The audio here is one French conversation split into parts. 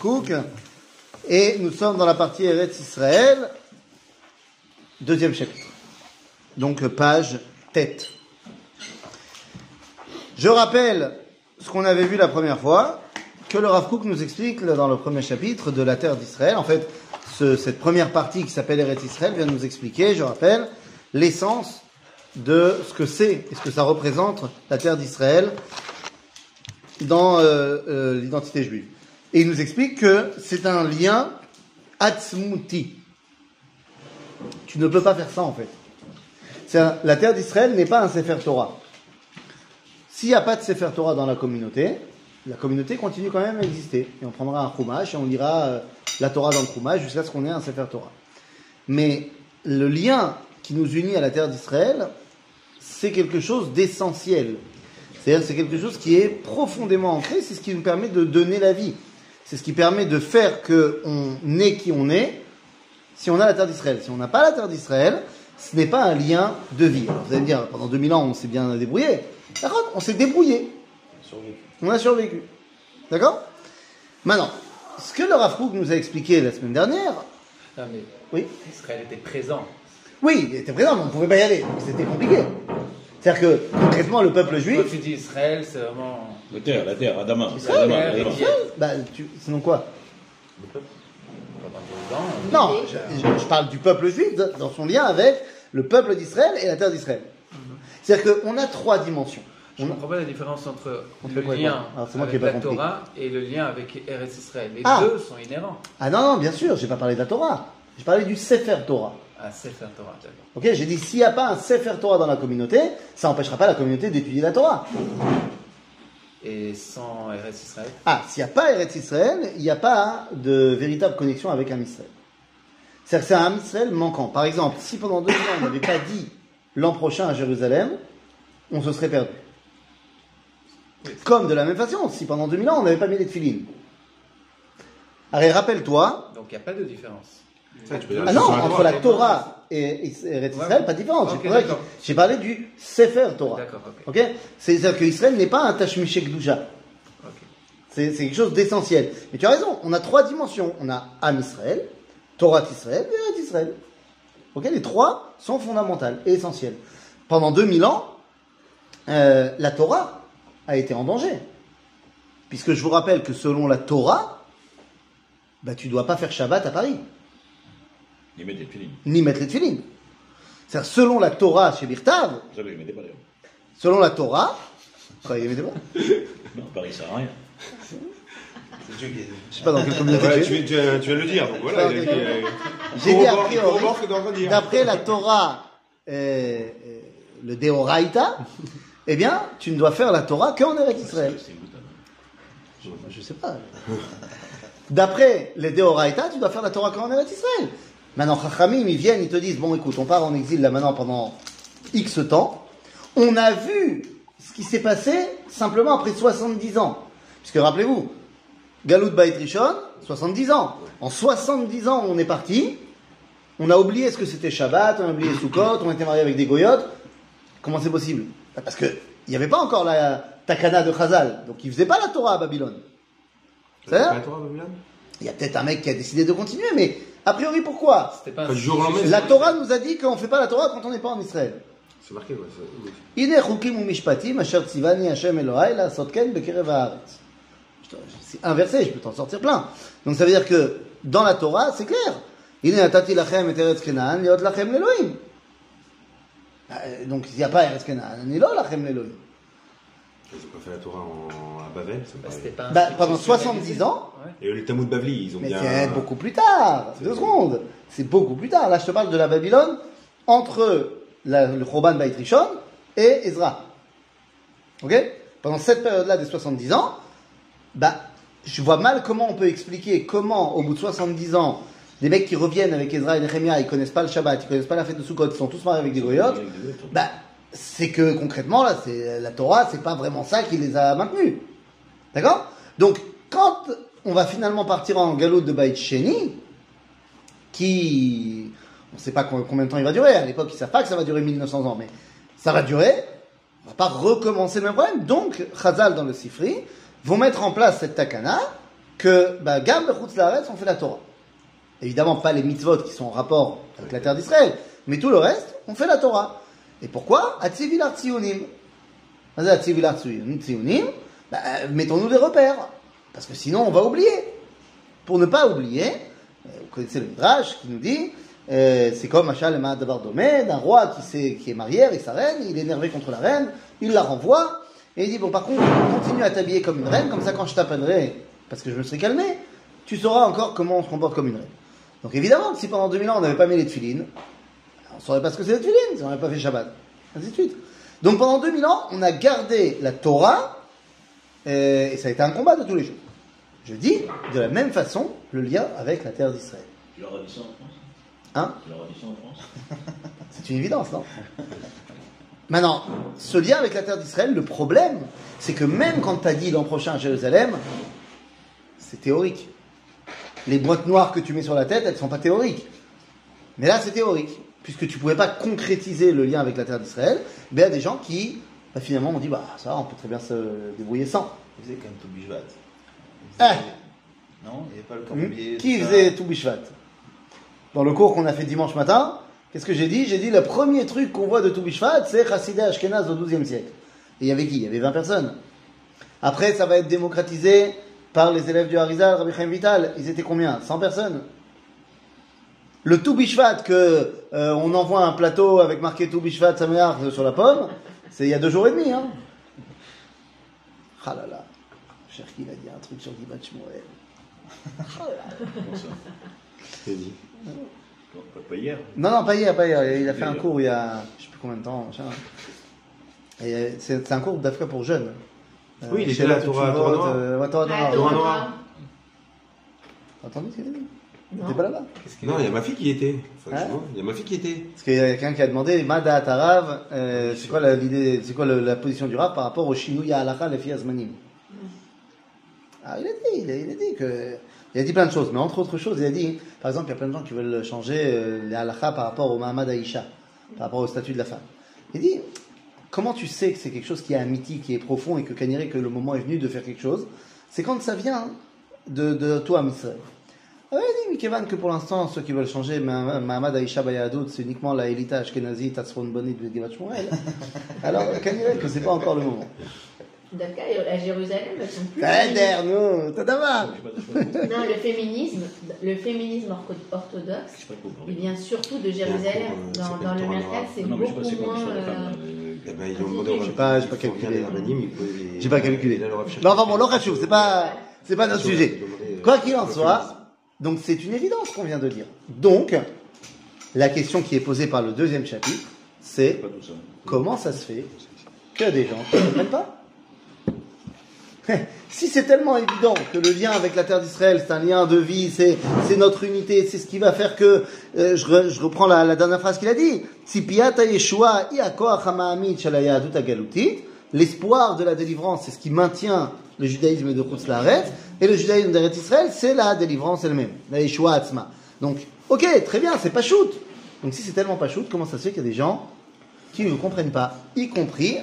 Cook, et nous sommes dans la partie Eretz Israël, deuxième chapitre. Donc page tête. Je rappelle ce qu'on avait vu la première fois, que le Rav Kook nous explique dans le premier chapitre de la terre d'Israël. En fait, ce- cette première partie qui s'appelle Eretz Israël vient nous expliquer, je rappelle, l'essence de ce que c'est et ce que ça représente la terre d'Israël dans euh, euh, l'identité juive. Et il nous explique que c'est un lien atzmuti. Tu ne peux pas faire ça en fait. La terre d'Israël n'est pas un Sefer Torah. S'il n'y a pas de Sefer Torah dans la communauté, la communauté continue quand même à exister. Et on prendra un Chumash et on lira euh, la Torah dans le Chumash jusqu'à ce qu'on ait un Sefer Torah. Mais le lien qui nous unit à la terre d'Israël, c'est quelque chose d'essentiel. C'est-à-dire c'est quelque chose qui est profondément ancré, c'est ce qui nous permet de donner la vie. C'est ce qui permet de faire qu'on est qui on est si on a la terre d'Israël. Si on n'a pas la terre d'Israël, ce n'est pas un lien de vie. Alors, vous allez me dire, pendant 2000 ans, on s'est bien débrouillé. D'accord On s'est débrouillé. On a survécu. D'accord? Maintenant, ce que le Rav Kook nous a expliqué la semaine dernière, Non, mais oui, Israël était présent. oui, il était présent, mais on ne pouvait pas y aller. C'était compliqué. C'est-à-dire que, concrètement, le peuple Quand juif, tu dis Israël, c'est vraiment La terre, la terre, Adama. Qui bah, tu, sinon quoi? Le peuple. Non, je, je- je parle du peuple juif de- dans son lien avec le peuple d'Israël et la terre d'Israël. C'est-à-dire qu'on a trois dimensions. je On ne a- comprends pas la différence entre Entre le quoi et lien quoi Alors, c'est moi qui ai avec pas la compris. Torah et le lien avec Eretz Israël. Les Ah. deux sont inhérents Ah non, non, bien sûr, j'ai pas parlé de la Torah. J'ai parlé du Sefer Torah. à Sefer Torah. d'accord. Ok, j'ai dit s'il n'y a pas un Sefer Torah dans la communauté, ça n'empêchera pas la communauté d'étudier la Torah. Et sans Eretz Israël? Ah, s'il n'y a pas Eretz Israël, il n'y a pas de véritable connexion avec un Israël. C'est-à-dire que c'est un Israël manquant. Par exemple, si pendant deux ans on n'avait pas dit l'an prochain à Jérusalem, on se serait perdu. Oui. Comme de la même façon, si pendant 2000 ans on n'avait pas mis les filines. Allez, rappelle-toi, Donc il n'y a pas de différence. Ça, tu peux dire ah non, entre la. Torah et Ouais. Israël, pas différence. J'ai parlé- d'accord. J'ai parlé du Sefer Torah. Ok. C'est-à-dire que Israël n'est pas un Tashmish Gdusha. Ok. C'est quelque chose d'essentiel. Mais tu as raison, on a trois dimensions. On a Am Israël, Torah Israël et Eretz Israël. Ok? Les trois sont fondamentales et essentielles. Pendant 2000 ans, euh, la Torah a été en danger. Puisque je vous rappelle que selon la Torah, bah, tu dois pas faire Shabbat à Paris, Ils mettent les filines. ni mettre les tefilines. C'est-à-dire, selon la Torah chez Birtav, pas selon la Torah, quoi, il des mots Non, Paris, ça sert à rien. C'est Dieu qui est- Je sais pas dans quelle communauté Ouais, tu tu, viens, tu viens de le dire, donc voilà. euh, J'ai dit a corrobore- priori, corrobore ce que t'es en train de dire. d'après la Torah, euh, euh, le Deoraita, eh bien, tu ne dois faire la Torah qu'en Eretz Israël. C'est. Je, je sais pas. D'après les Deoraita, tu dois faire la Torah qu'en Eretz Israël. Maintenant, Chachamim, ils viennent, ils te disent, bon, écoute, on part en exil là maintenant pendant X temps. On a vu ce qui s'est passé simplement après 70 ans. Puisque rappelez-vous, Galout Bait Rishon, 70 ans. En 70 ans, on est parti. On a oublié ce que c'était Shabbat, on a oublié Sukkot, on était marié avec des goyotes. Comment c'est possible? Parce que il n'y avait pas encore la Takana de Chazal, donc ils faisaient pas la Torah à Babylone. C'est Il y a peut-être un mec qui a décidé de continuer, mais a priori, pourquoi La Torah nous a dit qu'on ne fait pas la Torah quand on n'est pas en Israël. C'est marqué, quoi. C'est inversé, je peux t'en sortir plein. Donc ça veut dire que dans la Torah, c'est clair. Bah, euh, donc il n'y a pas Eretz Kenan, ni Lachem l'Elohim. Ils ont pas fait la Torah en, à Bavel, ça me Bah, paraît. c'était pas un Bah, truc pendant institutionnalisé. 70 ans, Ouais. Et le Talmud Bavli, ils ont Mais bien. c'est beaucoup plus tard. Deux secondes. C'est beaucoup plus tard. Là, je te parle de la Babylone entre la- le Choban Bait Rishon et Ezra. Ok? Pendant cette période-là des 70 ans, bah, je vois mal comment on peut expliquer comment, au bout de 70 ans, des mecs qui reviennent avec Ezra et Nehemiah, ils connaissent pas le Shabbat, ils connaissent pas la fête de Sukkot, ils sont tous mariés avec des goyotes. Avec des goyotes. Bah, c'est que concrètement, là, c'est la Torah, c'est pas vraiment ça qui les a maintenus. D'accord? Donc, quand on va finalement partir en galop de Baït Sheni, qui. On ne sait pas co- combien de temps il va durer. À l'époque, ils ne savent pas que ça va durer 1900 ans, mais ça va durer. On va pas recommencer le même problème. Donc, Chazal dans le Sifri vont mettre en place cette takana que bah, Gam Laaretz, on fait la Torah. Évidemment, pas les mitzvot qui sont en rapport avec la terre d'Israël, mais tout le reste, on fait la Torah. Et pourquoi? Atzivilar Tzionim, bah, mettons-nous des repères. Parce que sinon, on va oublier. Pour ne pas oublier, euh, vous connaissez le Midrash qui nous dit euh, c'est comme Machal et d'un roi qui, est marié avec sa reine, il est énervé contre la reine, il la renvoie, et il dit Bon, par contre, continue à t'habiller comme une reine, comme ça, quand je t'appellerai, parce que je me serai calmé, tu sauras encore comment on se comporte comme une reine. Donc évidemment, si pendant 2000 ans on n'avait pas mis les tefilines, on ne saurait pas ce que c'est les tefilines, si on n'avait pas fait Shabbat, ainsi de suite. Donc pendant 2000 ans, on a gardé la Torah, euh, et ça a été un combat de tous les jours. Je dis, de la même façon, le lien avec la terre d'Israël. Tu leur as dit ça en France? Hein? Tu leur as dit ça en France? C'est une évidence, non? Maintenant, ce lien avec la terre d'Israël, le problème, c'est que même quand tu as dit l'an prochain à Jérusalem, c'est théorique. Les boîtes noires que tu mets sur la tête, elles ne sont pas théoriques. Mais là, c'est théorique. Puisque tu ne pouvais pas concrétiser le lien avec la terre d'Israël, mais il y a des gens qui, bah, finalement, ont dit, bah, ça, on peut très bien se débrouiller sans. Il faisait quand même tout bishvat. Ah. Non, il n'y avait pas le Hmm corbeau Qui faisait tout Bishvat Dans le cours qu'on a fait dimanche matin, qu'est-ce que j'ai dit? J'ai dit le premier truc qu'on voit de tout Bishvat, c'est Chassidé Ashkenaz au XIIe siècle. Et il y avait qui? Il y avait 20 personnes. Après, ça va être démocratisé par les élèves du Harizal, Rabbi Chaim Vital. Ils étaient combien? 100 personnes. Le tout Bishvat que euh, on envoie un plateau avec marqué tout Bishvat Sameach sur la pomme, c'est il y a deux jours et demi. Hein. Ah là là, cher qu'il a dit un truc sur Givat Shmuel. T'as dit? Non, pas, pas hier. Non, non, pas hier, pas hier. Il a fait un cours il y a, je sais plus combien de temps. Et euh, c'est un cours d'Afrique pour jeunes. Euh, Oui, il était chez là, Torah- Tchuvot, Torah euh. Noire. T'as entendu ce qu'il a dit Non. T'es pas là-bas Non, il y a ma fille qui y était. Enfin, Hein je vois, il y a ma fille qui était. Parce qu'il y a quelqu'un qui a demandé, Mada Tarav, euh, c'est quoi la- l'idée, c'est quoi la position du Rav par rapport au Shinouya Halakha, les filles Azmanim? Ah, il a dit, il a, il a dit que. Il a dit plein de choses, mais entre autres choses, il a dit, par exemple, il y a plein de gens qui veulent changer euh, les halakha par rapport au Mahamad Aïcha, par rapport au statut de la femme. Il dit, comment tu sais que c'est quelque chose qui est un mythique, qui est profond et que Kaniré, que le moment est venu de faire quelque chose? C'est quand ça vient de, de toi, Misraël. Ah dit, Mikevan, que pour l'instant, ceux qui veulent changer Ma- Mahamad Aïcha Bayadout, c'est uniquement la Elita Ashkenazi, Tatsron Bonit, Gevat Shmuel. Alors, Kaniré, que c'est pas encore le moment. D'accord, à Jérusalem, elles sont plus. Tader, nous, Je sais je sais pas, Non, le féminisme, le féminisme ortho- je orthodoxe, sais il vient surtout de Jérusalem. Dans, euh, le s'appelle Mercal, c'est Non, je sais beaucoup moins. euh, euh, Eh ben, ils ont demandé au J'ai pas- j'ai pas calculé. J'ai pas calculé. Mais enfin bon, l'orachou, c'est pas, c'est pas notre sujet. euh, Quoi qu'il en soit, donc c'est une évidence qu'on vient de dire. Donc, la question qui est posée par le deuxième chapitre, c'est comment ça se fait qu'il y a des gens qui ne comprennent pas Si c'est tellement évident que le lien avec la terre d'Israël, c'est un lien de vie, c'est, c'est notre unité, c'est ce qui va faire que, euh, je, re- je reprends la, la dernière phrase qu'il a dit, Yeshua l'espoir de la délivrance, c'est ce qui maintient le judaïsme de Chutz La'aretz, et le judaïsme d'Eretz Israël, c'est la délivrance elle-même, la Yeshua Atzma. Donc, ok, très bien, c'est pas shoot. Donc si c'est tellement pas shoot, comment ça se fait qu'il y a des gens qui ne comprennent pas, y compris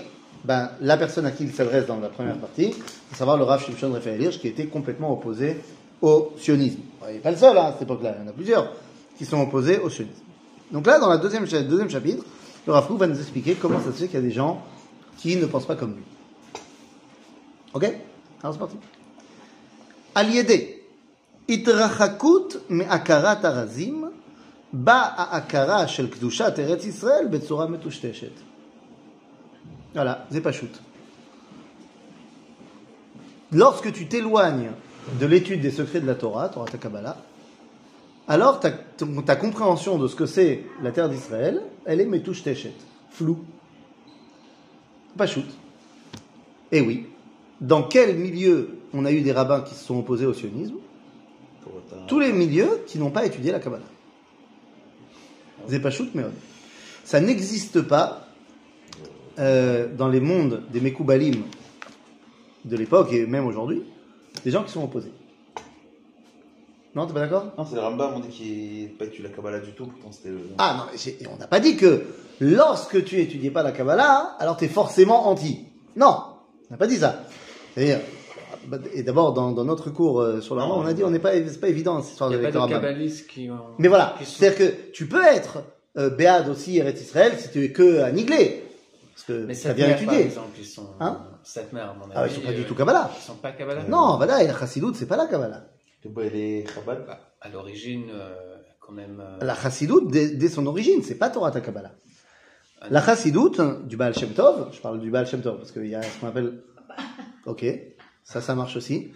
ben, la personne à qui il s'adresse dans la première partie, à savoir le Rav Shimshon Raphaël qui était complètement opposé au sionisme. Il n'est pas le seul hein, à cette époque-là, il y en a plusieurs qui sont opposés au sionisme. Donc là, dans le deuxième, cha- deuxième chapitre, le Rav Kook va nous expliquer comment ça se fait qu'il y a des gens qui ne pensent pas comme lui. Ok? Alors c'est parti. על ידי התרחקות מהכרת הרזים, באה ההכרה של קדושת ארץ ישראל בצורה מטושטשת. Voilà, c'est pas shoot. Lorsque tu t'éloignes de l'étude des secrets de la Torah, Torah ta Kabbalah, alors ta, ton- ta compréhension de ce que c'est la terre d'Israël, elle est metouche téchet, floue. Pas shoot. Et oui. dans quel milieu on a eu des rabbins qui se sont opposés au sionisme Tous les milieux qui n'ont pas étudié la Kabbalah. Shoot, mais ça n'existe pas euh, dans les mondes des Mekoubalim de l'époque et même aujourd'hui, des gens qui sont opposés. Non, t'es pas d'accord? Non, c'est le Rambam, on dit qu'il n'a pas étudié la Kabbalah du tout, pourtant c'était le. Ah non, mais on n'a pas dit que lorsque tu étudiais pas la Kabbalah, alors tu es forcément anti. Non, on n'a pas dit ça. C'est-à-dire, bah, et d'abord dans, dans notre cours euh, sur la on a dit on n'est pas, c'est pas évident cette histoire Il de n'y a pas lecteur de Rabbin. kabbalistes qui ont. Mais voilà, qui sont- c'est-à-dire que tu peux être euh, béade aussi Eretz Israël si tu es que à Niglé. Parce que Mais tu as cette bien mère, par étudié. exemple, ils sont. Hein cette mère, mon avis. Ah, ils sont pas du euh, tout Kabbalah. Ils sont pas Kabbalah. Non, voilà, et la Chassidoute, c'est pas la Kabbalah. Le bois, il est Chabad. Bah, à l'origine, euh, quand même. euh, La Chassidoute, dès, dès son origine, c'est pas Torah ta Kabbalah. Ah, La Chassidoute, du Baal Shem Tov, je parle du Baal Shem Tov, parce qu'il y a ce qu'on appelle... Ok, ça, ça marche aussi.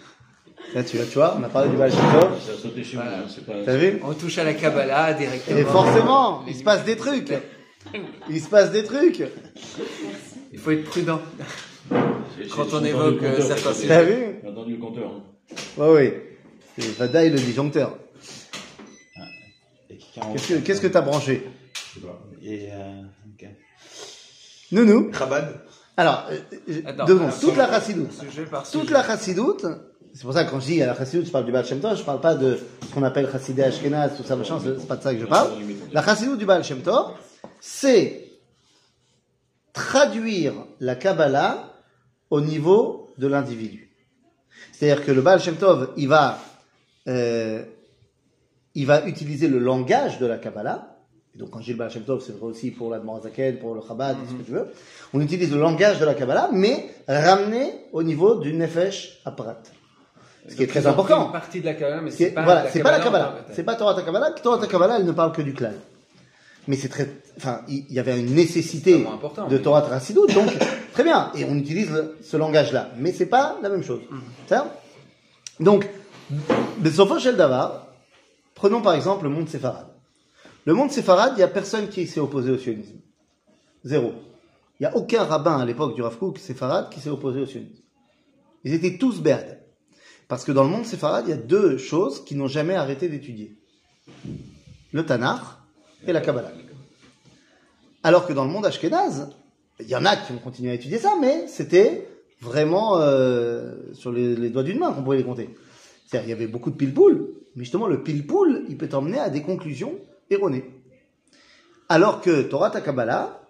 Là, tu, tu vois, on a parlé du Baal hein. T'as vu On touche à la Kabbalah directement. Et forcément, il se passe des trucs. Il se passe des trucs. Il faut être prudent. Quand on évoque, euh, certains c'est- T'as vu J'ai entendu le compteur. hein. Ouais, oui. C'est Vadaï le disjoncteur. Et qui a en- Qu'est-ce que t'as branché? Je sais pas. Et, euh. Nounou. Chabad. Alors, euh, euh, Attends, alors, Toute la Chassidoute. Toute la chassidoute, c'est pour ça que quand je dis à la chassidoute, je parle du Baal Shem Tov, je parle pas de ce qu'on appelle chassidé Ashkenaz, tout ça, machin, c'est c'est pas de ça que je parle. La chassidoute du Baal Shem Tov, c'est traduire la Kabbalah au niveau de l'individu. C'est-à-dire que le Baal Shem Tov, il va, euh, il va utiliser le langage de la Kabbalah. Et donc, quand je dis le Baal Shem Tov, c'est vrai aussi pour l'Admorazaken, pour le Chabad, ce que tu veux. On utilise le langage de la Kabbalah, mais ramené au niveau du Nefesh Aprat. Ce qui est très important. Une partie de la Kabbalah, mais c'est pas, voilà, la c'est pas la Kabbalah. C'est pas Torah ta Kabbalah. Torah ta Kabbalah, elle ne parle que du clan. Mais c'est très, enfin, il y avait une nécessité de Torah Trasidou, donc très bien. Et on utilise le- ce langage-là, mais c'est pas la même chose. Mhm. Ça Donc, Shel Davar, prenons par exemple le monde séfarade. Le monde séfarade, il y a personne qui s'est opposé au sionisme. Zéro. Il n'y a aucun rabbin à l'époque du Rav Kook séfarade qui s'est opposé au sionisme. Ils étaient tous berd. Parce que dans le monde séfarade, il y a deux choses qui n'ont jamais arrêté d'étudier. Le Tanakh et la Kabbalah. Alors que dans le monde ashkénaze, il y en a qui ont continué à étudier ça, mais c'était vraiment euh, sur les, les doigts d'une main qu'on pouvait les compter. C'est-à-dire, il y avait beaucoup de pile-poule, mais justement, le pile-poule, il peut t'emmener à des conclusions erronées. Alors que Torah ta Kabbalah,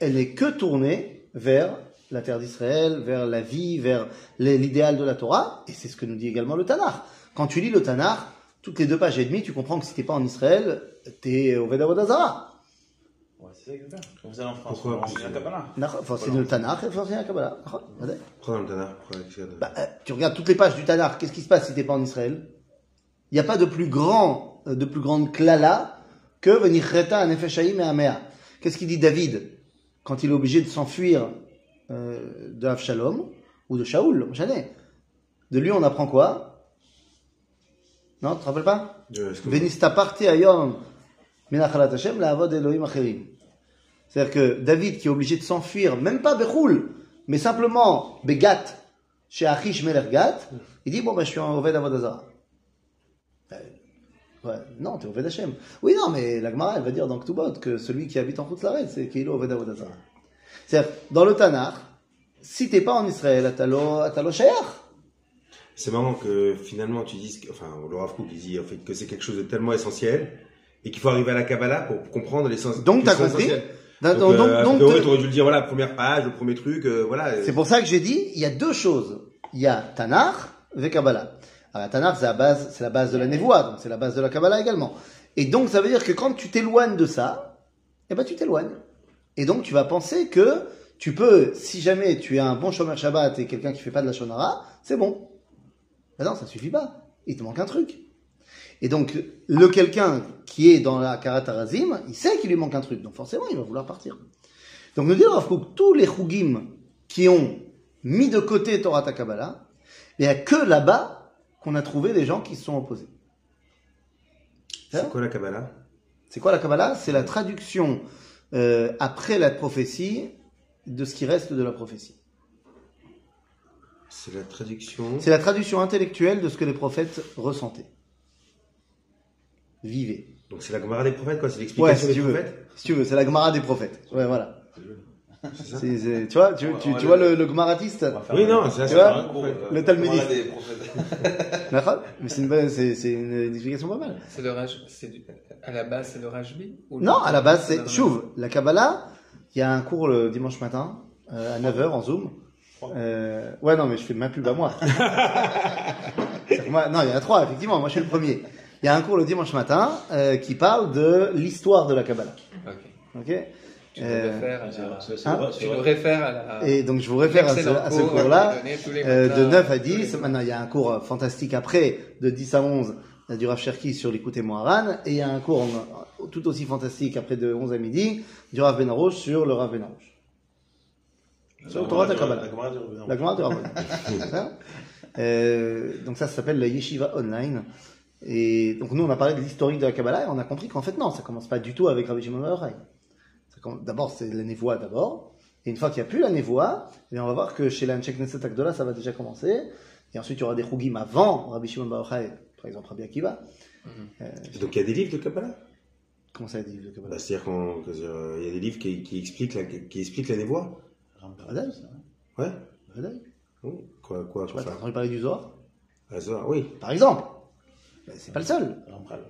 elle n'est que tournée vers la terre d'Israël, vers la vie, vers l'idéal de la Torah, et c'est ce que nous dit également le Tanakh. Quand tu lis le Tanakh, toutes les deux pages et demie, tu comprends que si t'es pas en Israël, t'es au Vedavodazara. Ouais, c'est ça faire. Comme ça en France. Pourquoi on enseigne la Kabbalah. Enfin, c'est le Tanakh et c'est la Kabbalah. Dans le Tanakh. Bah, euh, tu regardes toutes les pages du Tanakh, qu'est-ce qui se passe si t'es pas en Israël? Il n'y a pas de plus grand, de plus grande klala que Venichreta Nefeshaim et Amea. Qu'est-ce qu'il dit David quand il est obligé de s'enfuir euh, de Avshalom ou de Shaoul, jamais. De lui, on apprend quoi? Non, tu te rappelles pas? Euh. C'est-à-dire que David, qui est obligé de s'enfuir, même pas Bechoul, mais simplement Begat, chez Achish Melergat, il dit, bon, ben, je suis en Oved Avodazara. Ouais, non, t'es Oved Hashem. Oui, non, mais la Gemara, elle va dire dans Ktubot que celui qui habite en Chutzlaret, c'est Keilo Oved Avodazara. C'est-à-dire, dans le Tanakh, si t'es pas en Israël, atalo, atalo shayach. C'est marrant que finalement tu dises, que- enfin, le Rav Kook dit en fait que c'est quelque chose de tellement essentiel et qu'il faut arriver à la Kabbalah pour comprendre l'essence. Donc, t'as compris. Donc, Donc, euh, donc, t'aurais dû le dire, voilà, première page, le premier truc, euh, voilà. C'est pour ça que j'ai dit, il y a deux choses. Il y a Tanakh et Kabbalah. Alors, la Tanakh, c'est la base, de la Névoie, donc c'est la base de la Kabbalah également. Et donc, ça veut dire que quand tu t'éloignes de ça, eh ben, tu t'éloignes. Et donc, tu vas penser que tu peux, si jamais tu es un bon Shomer Shabbat et quelqu'un qui fait pas de la Shonara, c'est bon. Mais non, ça suffit pas. Il te manque un truc. Et donc, le quelqu'un qui est dans la Karatarazim, il sait qu'il lui manque un truc. Donc, forcément, il va vouloir partir. Donc, nous Rav Kook, tous les Chougim qui ont mis de côté Torah ta Kabbalah, il n'y a que là-bas qu'on a trouvé des gens qui se sont opposés. C'est quoi la Kabbalah? C'est quoi la Kabbalah? C'est la traduction euh, après la prophétie de ce qui reste de la prophétie. C'est la traduction. C'est la traduction intellectuelle de ce que les prophètes ressentaient. Vivaient. Donc c'est la Gemara des prophètes, quoi. C'est Ouais, l'explication si des tu veux. prophètes? Si tu veux, c'est la Gemara des prophètes. Ouais, voilà. C'est tu vois, tu, tu, le- vois le, le faire Oui, non, c'est ça, Tu vois cours, prophète. euh, Le Talmudiste. Mais c'est une, c'est, c'est une, explication pas mal. C'est le raj... c'est du- À la base, c'est le Rajbi ou Non, le- à la base, le c'est. Chouve, la Kabbalah, il y a un cours le dimanche matin, euh, à 9h en Zoom. Euh, ouais, non, mais je fais ma pub à moi. Non, il y en a trois, effectivement. Moi, je suis le premier. Il y a un cours le dimanche matin euh, qui parle de l'histoire de la Kabbalah. Ok. Ok? Tu réfères à, Hein tu réfères à la. Et donc, je vous réfère à ce, cours-là. Euh, de matins, 9 à tous les 10. matins. Maintenant, il y a un cours fantastique après, de 10 à 11, euh, du Rav Cherki sur l'écoute Moharan. Et il y a un cours tout aussi fantastique après de 11 à midi, du Rav Benarouche sur le Rav Benarouche. Sur le Torah de la Kabbalah. La Gemara du Rav Benarouche. Hein Euh, donc ça, ça s'appelle la Yeshiva Online. Et donc nous, on a parlé de l'historique de la Kabbalah et on a compris qu'en fait, non, ça commence pas du tout avec Rabbi Shimon Yochai. D'abord, c'est la névoie d'abord. Et une fois qu'il n'y a plus la névoie, eh on va voir que chez l'Anchek Neset Agdola, ça va déjà commencer. Et ensuite, il y aura des Chougim avant Rabbi Shimon Bar Yochai, par exemple Rabbi Akiva. Euh, Donc il y a des livres de Kabbalah? Comment ça, dit le Kabbalah? Bah, C'est-à-dire qu'il y a des livres qui, qui, expliquent la, qui expliquent la névoie Vadaï. Ouais. Oh, Quoi, quoi, Tu ça entendu parler du Zohar? Ah, ça, Oui. Par exemple. Ben, C'est pas le seul. Rambral.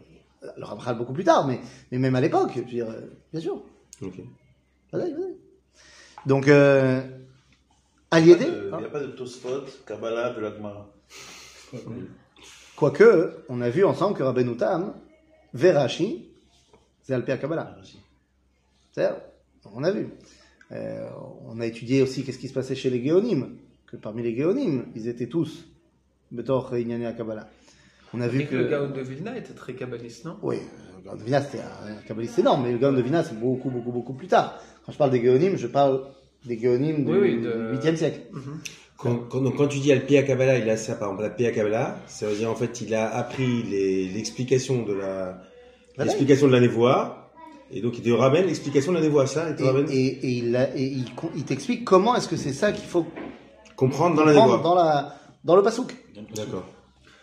Le Ramchal beaucoup plus tard, mais, mais même à l'époque, je veux dire, euh, bien sûr. Ok. Vadaï, Vadaï. Donc, euh, n'y a, pas de- il y a pas de Tosfot, Kabbalah de la Gemara. quoique, on a vu ensemble que Rabbeinu Tam, Verashi, c'est Alpia Kabbalah. C'est-à-dire, on a vu. Euh, on a étudié aussi qu'est-ce qui se passait chez les Géonimes, que parmi les Géonimes, ils étaient tous Betor à Kabbalah. On a vu que... que le Gaon de Vilna était très kabbaliste, non? Oui, le Gaon de Vina, c'était un kabbaliste énorme, mais le Gaon de Vina, c'est beaucoup, beaucoup, beaucoup plus tard. Quand je parle des Géonimes, je parle des Géonimes du Oui, oui, de- 8e siècle. Quand, quand, donc, quand tu dis Alpia Kabbalah, il a ça, par exemple, Alpia Kabbalah, ça veut dire en fait il a appris les- l'explication de la l'explication de la névoie, et donc il te ramène l'explication de la névoie, ça, il te Et, ramène et- et il, a- et il, con- il t'explique comment est-ce que c'est ça qu'il faut comprendre dans la névoie. dans, la, dans le pasouk. D'accord.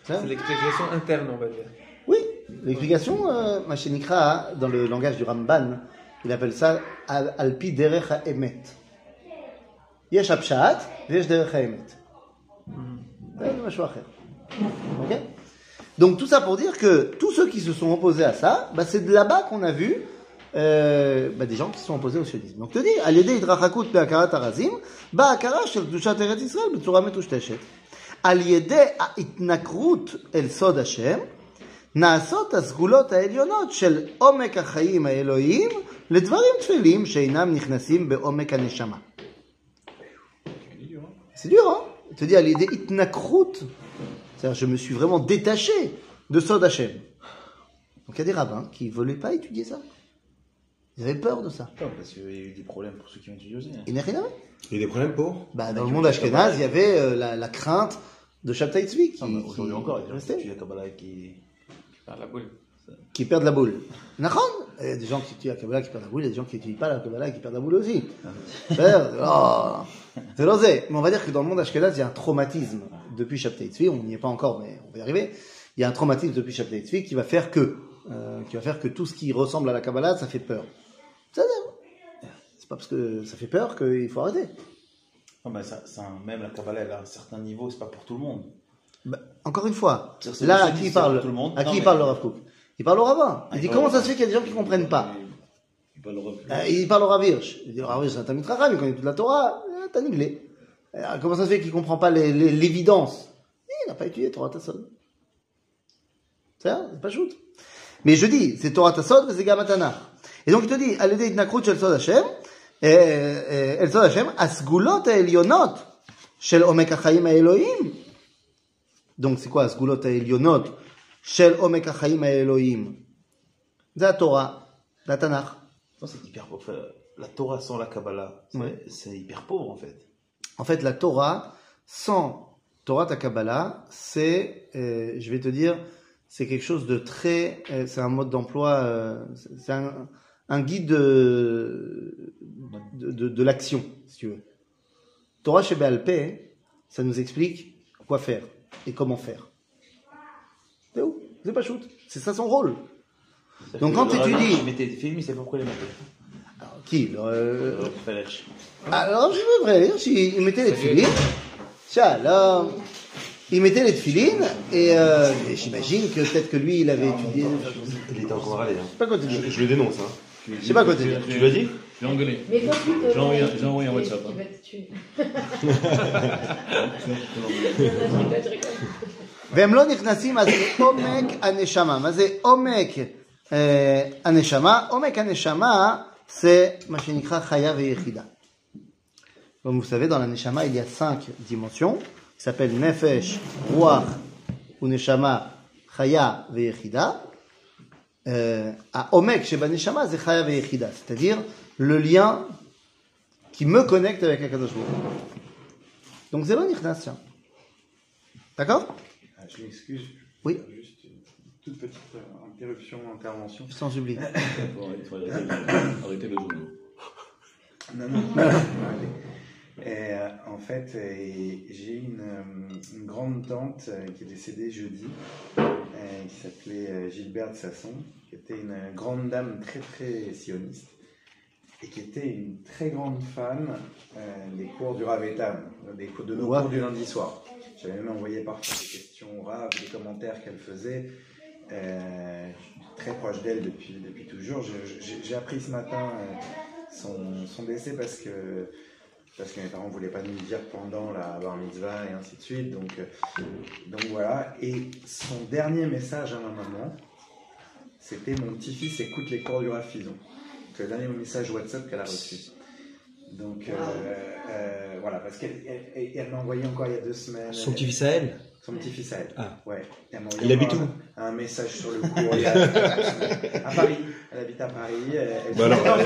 Hein c'est l'explication interne, on va dire. Oui, l'explication, euh, dans le langage du Ramban, il appelle ça Alpi Derech Emet. Yesh Apshat, Yesh Derech Emet. Hmm. Ok? Donc tout ça pour dire que tous ceux qui se sont opposés à ça, bah, c'est de là-bas qu'on a vu euh, bah, des gens qui se sont opposés au sionisme. Donc te dis, al yedei idrachakut be'akarat harazim, ba'akara shel dushat eretz Israël be'tzura metushteshet. על ידי ההתנכרות אל סוד השם, נעשות הסגולות העליונות של עומק החיים האלוהיים לדברים תפלים שאינם נכנסים בעומק הנשמה. C'est dur, hein Il te dit à l'idée itnakrut. C'est-à-dire, je me suis vraiment détaché de Sod Hashem. Donc il y a des rabbins qui ne voulaient pas étudier ça. Ils avaient peur de ça. Non, parce qu'il y a eu des problèmes pour ceux qui ont étudié aussi. hein. Il n'y a rien à voir. Il y a des problèmes pour Bah, dans le monde ashkénaze, il y avait euh, la, la crainte de Shabtai Tzvi qui, Non, mais Aujourd'hui qui encore, il y a des gens qui étudient la Kabbalah qui. Par la boule. qui perdent la boule. Il y a des gens qui étudient la Kabbalah qui perdent la boule, il y a des gens qui n'étudient pas la Kabbalah qui perdent la boule aussi. C'est-à-dire, oh, c'est l'osé. Mais on va dire que dans le monde ashkénaze, il y a un traumatisme depuis Shabtai Tzvi, on n'y est pas encore, mais on va y arriver. Il y a un traumatisme depuis Shabtai Tzvi qui va faire que, euh, qui va faire que tout ce qui ressemble à la Kabbalah, ça fait peur. C'est-à-dire, c'est pas parce que ça fait peur qu'il faut arrêter. Même la Kabbalah, elle a un certain niveau, c'est pas pour tout le monde. Bah, encore une fois, là, à qui, parle, le monde. à qui mais... parle le Il parle au rabbin. Ah, il, dit comment ça se fait qu'il y a des gens qui ne comprennent pas? Il parle au Rav euh, Il dit le Rav c'est un Talmud il connaît toute la Torah, euh, t'as niglé. Euh, comment ça se fait qu'il ne comprend pas l'évidence? Il n'a pas étudié Torah Tassod. C'est pas shoot. Mais je dis, c'est Torah Tassod, mais c'est Gamatana. Et donc il te dit, allez, Nakrout, Sod Hashem. סוד השם, אה, אה, אל סוד השם, הסגולות העליונות של עומק החיים האלוהים. Donc c'est quoi הסגולות העליונות של עומק החיים האלוהים? זה התורה, זה התנ"ך. Non, c'est hyper pauvre. Enfin, La Torah sans la Kabbalah, c'est Ouais. c'est hyper pauvre en fait. En fait, la Torah, sans Torah ta Kabbalah, c'est, euh, je vais te dire, c'est quelque chose de très, euh, c'est un mode d'emploi, euh, c'est c'est un, un guide de, de, de- de l'action, si tu veux. Torah chez Béalpé, ça nous explique quoi faire et comment faire. C'est où? C'est pas shoot. C'est ça son rôle. Ça Donc quand tu qui mettait des films, pas pourquoi les. Alors, qui euh, Euh. Alors, je veux vrai dire, si- il mettait les tefilines, Shalom, il mettait les tefilines, et, euh, et j'imagine que peut-être que lui, il avait étudié, Il était encore râlé. Hein. sais pas quoi te dire. Je, je le dénonce. Hein. Je sais pas quoi te dire. Tu l'as dit J'ai engueulé. Mais toi, tu te- J'ai envoyé un- j'ai envoyé un tu- WhatsApp, tu hein. vas te tuer. Je rigole, je rigole. והם לא נכנסים, אז זה עומק הנשמה. מה זה עומק אה, הנשמה? עומק הנשמה c'est מה שנקרא חיה ויחידה. Comme vous savez, dans la neshama, il y a cinq dimensions, qui s'appellent nefesh, ruach, ou neshama, chaya ויחידה. Euh, à Omek Shebaneshama Zechayav et c'est-à-dire le lien qui me connecte avec Akadosh Donc Zélo Nichnas, D'accord? Ah, je m'excuse. Oui. Juste une toute petite euh, interruption, intervention. Sans oublier. Arrêtez le journal. Et, euh, en fait, euh, j'ai une, euh, une grande tante qui est décédée jeudi, qui s'appelait Gilberte Sasson, qui était une grande dame très très sioniste et qui était une très grande fan des cours du Rav Etam, des cours de nos cours du lundi soir. J'avais même envoyé parfois des questions au Rav, des commentaires qu'elle faisait. Euh, très proche d'elle depuis, depuis toujours. J'ai appris ce matin son, son décès parce que, parce que mes parents ne voulaient pas nous le dire pendant la bar mitzvah et ainsi de suite. Donc, euh, donc voilà. Et son dernier message à ma maman, c'était mon petit-fils écoute les cours du Rav Fison. C'est le dernier message WhatsApp qu'elle a reçu. Donc euh, euh, voilà, parce qu'elle elle, elle- elle m'a envoyé encore il y a deux semaines. Son petit-fils à elle? Son petit-fils à elle. Ah. Ouais. Elle m'a envoyé Il habite encore un, un message sur le courrier. à Paris. Elle habite à Paris. Elle, Bah alors, non, euh,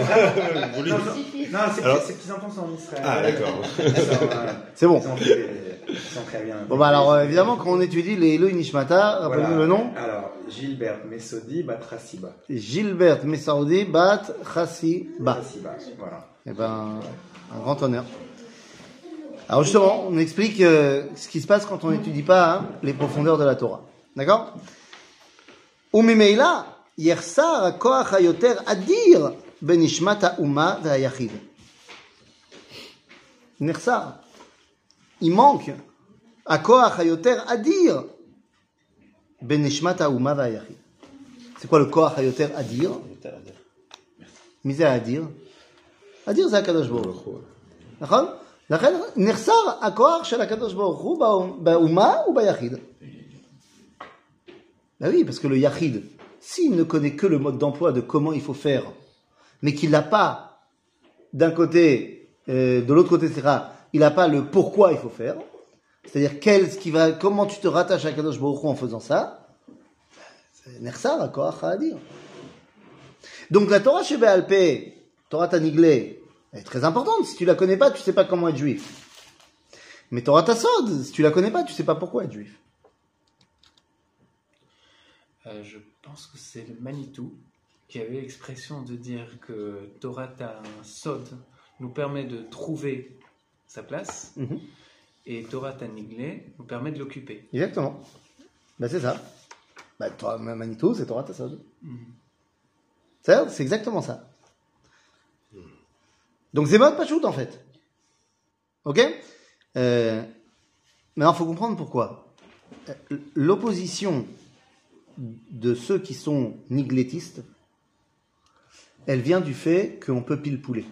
non, non, non, Petit-fils. non, ses, Alors- ses petits-enfants sont en Israël. Ah, d'accord. Euh, C'est bon. Ils sont, très, bien. Bon bah alors euh, évidemment quand on étudie les Elohim Nishmata, rappelez-nous Voilà. le nom Alors, Gilbert Messodi Batrasiba. Gilbert Messaoudi Bat Chassiba. Batrasiba, voilà. Eh ben un grand honneur. Alors justement, on explique euh, ce qui se passe quand on n'étudie pas hein, les profondeurs de la Torah. D'accord? Umimeila, yersar akoach hayoter adir benishmat ha'uma ve'ayachid. Nersar. Il manque akoach hayoter adir benishmat ha'uma ve'ayachid. C'est quoi le koach hayoter adir? Misé à adir. Adir, c'est Akadosh Baruch. D'accord? נכון? לכן נחסר הכוח של הקדוש ברוך הוא באו- באומה וביחיד. Ben oui, parce que le yachid, s'il ne connaît que le mode d'emploi de comment il faut faire, mais qu'il n'a pas d'un côté, euh, de l'autre côté, etc., il n'a pas le pourquoi il faut faire, c'est-à-dire quel, ce qui va, comment tu te rattaches à Kadosh Baruch Hu en faisant ça, c'est Nersar, à Koach à dire. Donc la Torah chez Béalpé, Torah Taniglé, elle est très importante. Si tu la connais pas, tu sais pas comment être juif. Mais Torah Tassod, si tu la connais pas, tu sais pas pourquoi être juif. Euh, je pense que c'est le Manitou qui avait l'expression de dire que Torah un sod nous permet de trouver sa place Mhm. et Torah Niglé nous permet de l'occuper. Exactement. Ben c'est ça. Ben, Manitou, c'est Torah Tassod. C'est c'est exactement ça. Donc c'est mode Pachout en fait. Ok? Euh, Maintenant, il faut comprendre pourquoi. Euh, L'opposition de ceux qui sont niglétistes, elle vient du fait qu'on peut pile pouler.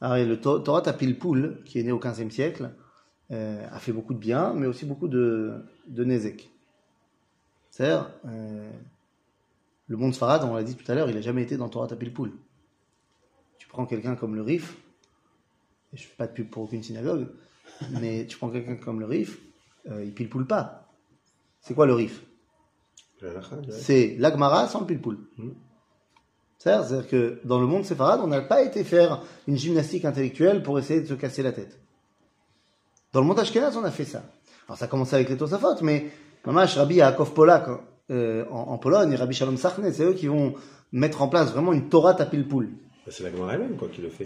Alors, le To- Torah Tapilpoul, qui est né au XVe siècle, euh, a fait beaucoup de bien, mais aussi beaucoup de, de. C'est-à-dire, le monde Sfarad, on l'a dit tout à l'heure, il n'a jamais été dans Torah Tapilpoul. Tu prends quelqu'un comme le Rif, et je fais pas de pub pour aucune synagogue, mais tu prends quelqu'un comme le Rif, euh, il pilpoule pas. C'est quoi le Rif? C'est l'Agmara sans le pilpoul. Mhm. C'est-à-dire que dans le monde séfarade, on n'a pas été faire une gymnastique intellectuelle pour essayer de se casser la tête. Dans le monde Ashkenaz, on a fait ça. Alors ça a commencé avec les Tosafot, mais Mamash, Rabbi Yaakov Polak euh, en, en Pologne et Rabbi Shalom Sachne, c'est eux qui vont mettre en place vraiment une Torah tapilpoul. Bah, C'est la Gemara elle-même quoi, qui le fait.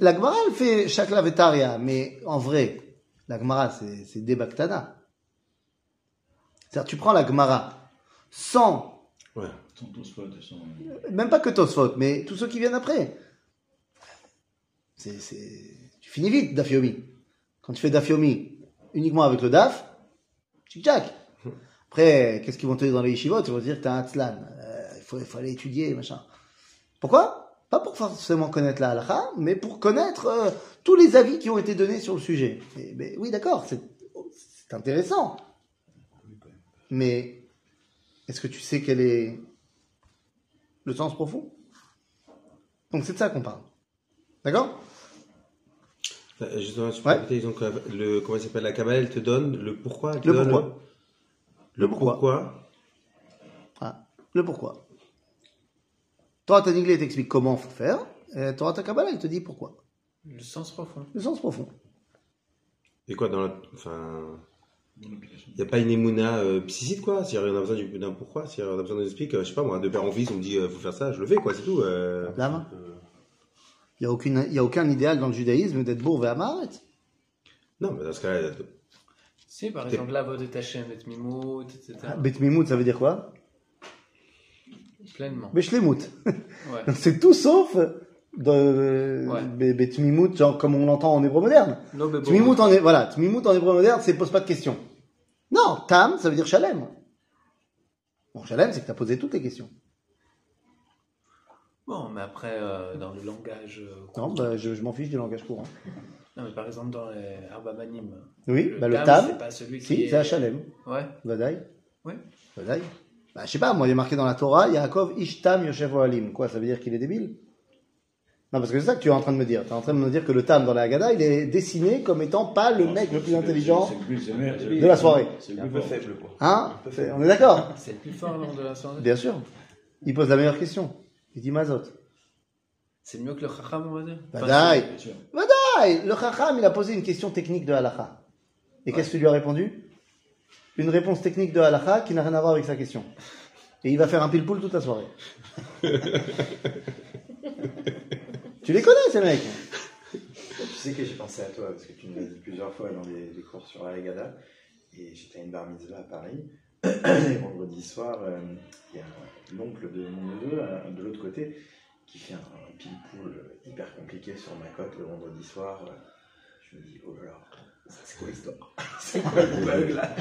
La Gemara, elle fait Shakla Vetaria, mais en vrai, la Gemara, c'est c'est des Baktana. C'est-à-dire, tu prends la Gemara sans Ouais. Même pas que Tosfot, mais tous ceux qui viennent après. C'est, c'est... Tu finis vite, Dafyomi. Quand tu fais Dafyomi uniquement avec le Daf, tchic-tchac. Après, qu'est-ce qu'ils vont te dire dans les yeshivot? Ils vont te dire que t'es un. Euh, il faut, il faut aller étudier, machin. Pourquoi? Pas pour forcément connaître la halakha, mais pour connaître euh, tous les avis qui ont été donnés sur le sujet. Et, mais oui, d'accord, c'est c'est intéressant. Mais est-ce que tu sais quel est le sens profond? Donc c'est de ça qu'on parle. D'accord? Euh, Justement, peux Ouais. donc, euh, le, comment s'appelle, la Kabbalah, elle te donne le pourquoi elle te Le donne pourquoi. Le, Le pourquoi. pourquoi. Ah, Le pourquoi. Torah Taniglé t'explique comment faut faire, et Torah Takabala, il te dit pourquoi. Le sens profond. Le sens profond. Et quoi, dans la, enfin, il n'y a pas une émouna euh, psychite, quoi? Si on a besoin du- d'un pourquoi, si on a besoin de nous expliquer, euh, je sais pas, moi, de père en fils, on me dit, euh, faut faire ça, je le fais, quoi, c'est tout. Euh, Lama Il n'y a, aucune- il y a aucun idéal dans le judaïsme d'être bourve et amaret. non, mais dans ce cas-là, Si, par exemple, la voix de Tachem, et Mimout, etc. Bet Mimout, ça veut dire quoi? Pleinement. Beshlemut. Ouais. C'est tout sauf de Ouais. Be- Bet Mimout, genre comme on l'entend en hébreu moderne. No. Tmimout en, hé- voilà, Tmimout en hébreu moderne, c'est pose pas de questions. Non, Tam, ça veut dire Shalem. Bon, Shalem, c'est que tu as posé toutes les questions. Bon, mais après, euh, dans le langage. euh, Non, bah, je, je m'en fiche du langage courant. Non, mais par exemple, dans les Arbamanim. Oui, bah, le Tam, Tam, c'est pas celui qui si, est. c'est. Ouais. Vadaï. Oui. Vadaï. Bah, je sais pas, moi, il est marqué dans la Torah, Yaakov Ishtam Yoshev Ohalim. Quoi, ça veut dire qu'il est débile? Non, parce que c'est ça que tu es en train de me dire. Tu es en train de me dire que le Tam dans la Haggadah, il est dessiné comme étant pas le mec le plus intelligent plus, de la soirée. C'est le plus faible, quoi. Hein? On est d'accord? C'est le plus fort lors de la soirée. Bien sûr. Il pose la meilleure question. Il dit Mazot. C'est mieux que le Chacham, on va dire? Bien sûr. Vadaï. Le Chacham, il a posé une question technique de Halacha. Et qu'est-ce que tu lui as répondu? Une réponse technique de Halacha qui n'a rien à voir avec sa question. Et il va faire un pile-poule toute la soirée. tu les connais, ces mecs Tu sais que j'ai pensé à toi, parce que tu me l'as dit plusieurs fois dans des, des cours sur la Haggadah, et j'étais à une bar mitzvah à Paris, et vendredi soir, euh, il y a l'oncle de mon neveu, euh, de l'autre côté, qui fait un, un pile-poule hyper compliqué sur ma cote le vendredi soir. Je me dis, oh là là, c'est quoi l'histoire C'est quoi le bug là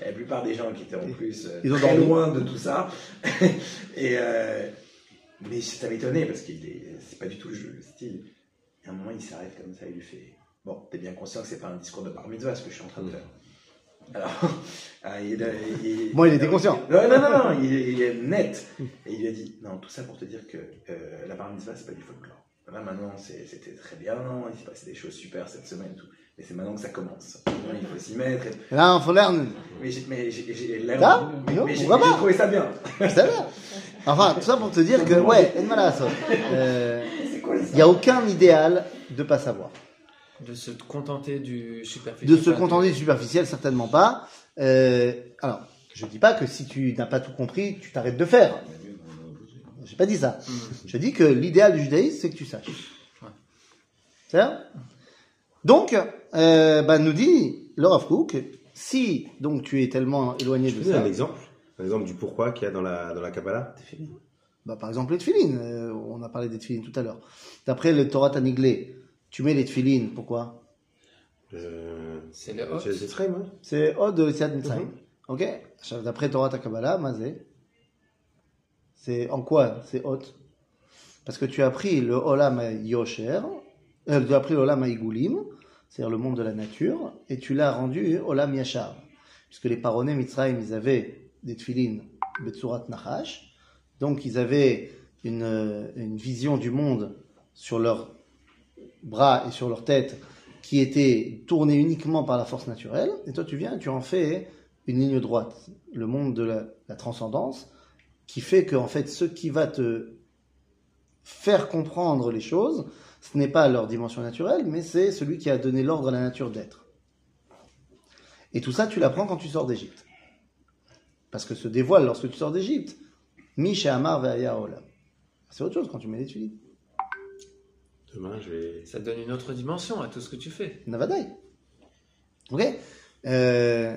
La plupart des gens qui étaient en plus euh, Ils ont très loin de tout ça, et, euh, mais ça m'étonnait parce que c'est pas du tout le, jeu, le style. Et à un moment, il s'arrête comme ça, il lui fait Bon, t'es bien conscient que c'est pas un discours de bar mitzvah ce que je suis en train de faire. Alors, ah, il, il- Moi, il était conscient. Non, non, non, non, il, il est net. Et il lui a dit Non, tout ça pour te dire que euh, la bar mitzvah, c'est pas du folklore. Là, maintenant, c'était très bien, il s'est passé des choses super cette semaine et tout. Mais c'est maintenant que ça commence. Il faut s'y mettre. et- Et Là, il faut lernen. Mais j'ai trouvé ça bien. C'est bien. Enfin, tout ça pour te dire que, ouais. Euh, Il n'y a aucun idéal de pas savoir. De se contenter du superficiel. De se contenter du superficiel, certainement pas. Euh, alors, je dis pas que si tu n'as pas tout compris, tu t'arrêtes de faire. J'ai pas dit ça. Mm. Je dis que l'idéal du judaïsme, c'est que tu saches. C'est ça? Donc, euh, bah, nous dit le Rav Kook, si donc tu es tellement éloigné tu de ça, un exemple Un exemple du pourquoi qu'il y a dans la, dans la Kabbalah bah, par exemple les tefilines, euh, on a parlé des tefilines tout à l'heure. D'après le Torah Taniglé, tu mets les tefilines, pourquoi? Euh, C'est le. C'est moi. C'est Od de Mitzrayim. Mhm. Ok? D'après Torah Takabala, Mazé, c'est en quoi c'est Od Parce que tu as pris le Olam Yosher, euh, tu as pris le Olam Igoulim, c'est-à-dire le monde de la nature, et tu l'as rendu Olam Yachar. Puisque les paronais Mitzrayim, ils avaient des tefilines Betsurat Nachash, donc ils avaient une, vision du monde sur leurs bras et sur leur tête qui était tournée uniquement par la force naturelle, et toi tu viens et tu en fais une ligne droite, le monde de la, la transcendance, qui fait que en fait ce qui va te faire comprendre les choses, ce n'est pas leur dimension naturelle, mais c'est celui qui a donné l'ordre à la nature d'être. Et tout ça, tu l'apprends quand tu sors d'Égypte. Parce que se dévoile lorsque tu sors d'Égypte. Mish et Amar. C'est autre chose quand tu mets les tuiles. Demain, je vais. Ça donne une autre dimension à tout ce que tu fais. Navadai. Ok? Euh,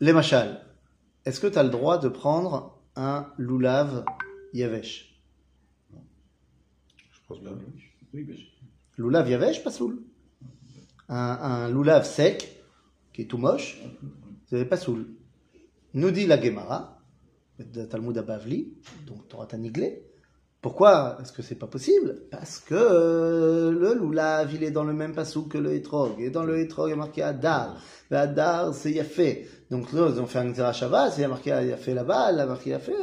Les machal. Est-ce que tu as le droit de prendre un loulav yavesh Je pense pas. Oui, Loulav yavesh, pas soul. Un, un loulav sec, qui est tout moche, c'est pas soul. Nous dit la Gemara, de Talmud à Bavli, donc Torah Taniglé, Pourquoi est-ce que c'est pas possible? Parce que euh, le loulav, il est dans le même passou que le hétrog. Et dans le hétrog, il y a marqué Adar. Adar, c'est Yafé. Donc là, ils ont fait un Xera Shabbat, il y a marqué Yafé là-bas, il a marqué Yafé,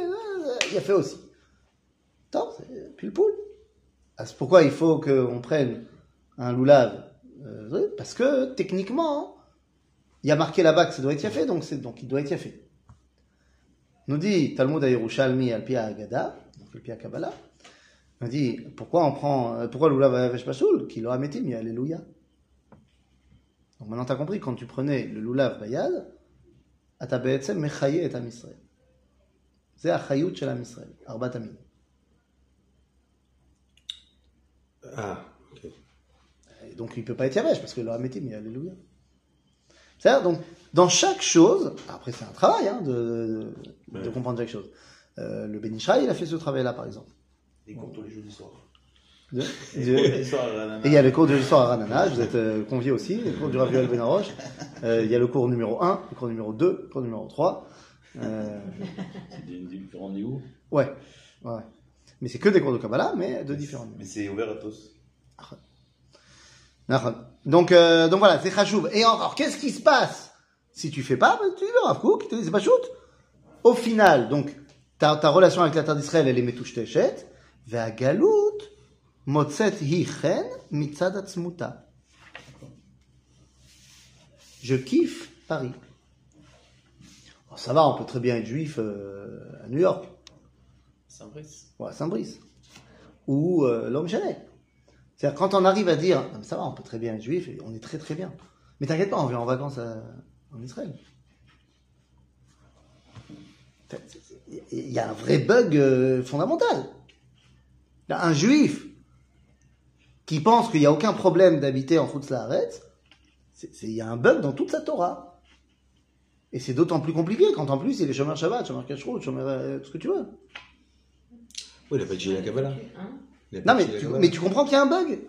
Yafé aussi. Attends, c'est pile poule. Ah, c'est pourquoi il faut qu'on prenne un loulav euh, oui, Parce que techniquement, il y a marqué là-bas que ça doit être Yafé, donc, c'est, donc il doit être Yafé. Nous dit Talmud Yerushalmi al Pia Agada, donc al Pia Kabbalah, on dit pourquoi on prend, euh, pourquoi l'oulav Avesh Pasoul, qui l'aura metim, il Alléluia. Donc maintenant tu as compris, quand tu prenais le loulav Bayad, אתה בעצם מחיה את עם ישראל. זה החיות של עם ישראל, ארבעת המינים. Ah, ok. Et donc il ne peut pas être Yavesh, parce que le Hametim, il y a Alléluia. C'est-à-dire, donc, dans chaque chose, après c'est un travail hein, de, de- de Ouais. comprendre chaque chose. Euh, le Ben Ishraï, il a fait ce travail-là, par exemple. Des cours tous les jeudis soirs. De- de- les. Et il y a le cours de l'histoire à Ranana, vous êtes euh, conviés aussi, le cours du Rav Yoel Benaroche. Euh, il y a le cours numéro 1, le cours numéro 2, le cours numéro 3. Euh, C'est des différents niveaux. ouais, ouais. Mais c'est que des cours de Kabbalah, mais de différents Mais c'est ouvert à tous. Ah, ah. Donc, euh, donc voilà, c'est Khashuv. Et encore, qu'est-ce qui se passe Si tu fais pas, bah, tu le Rav c'est pas shoot. Au final, donc, ta, ta relation avec la terre d'Israël, elle est metouche techet. Ve'agalout motzet hichen mitzad atzmuta. Je kiffe Paris. Oh, ça va, on peut très bien être juif euh, à New York. Saint-Brice. ou euh, l'homme chalet. C'est-à-dire, quand on arrive à dire, mais ça va, on peut très bien être juif, et on est très très bien. Mais t'inquiète pas, on vient en vacances à- en Israël. Il y a un vrai bug euh, fondamental. Un juif qui pense qu'il n'y a aucun problème d'habiter en c'est- il y a un bug dans toute la Torah. Et c'est d'autant plus compliqué quand en plus il est chômeur Shabbat, chômeur Kashrut, chômeur euh, tout ce que tu veux. Oui, il a pas dit la Kabbalah. Hein Il Non mais dit la tu, mais tu comprends qu'il y a un bug?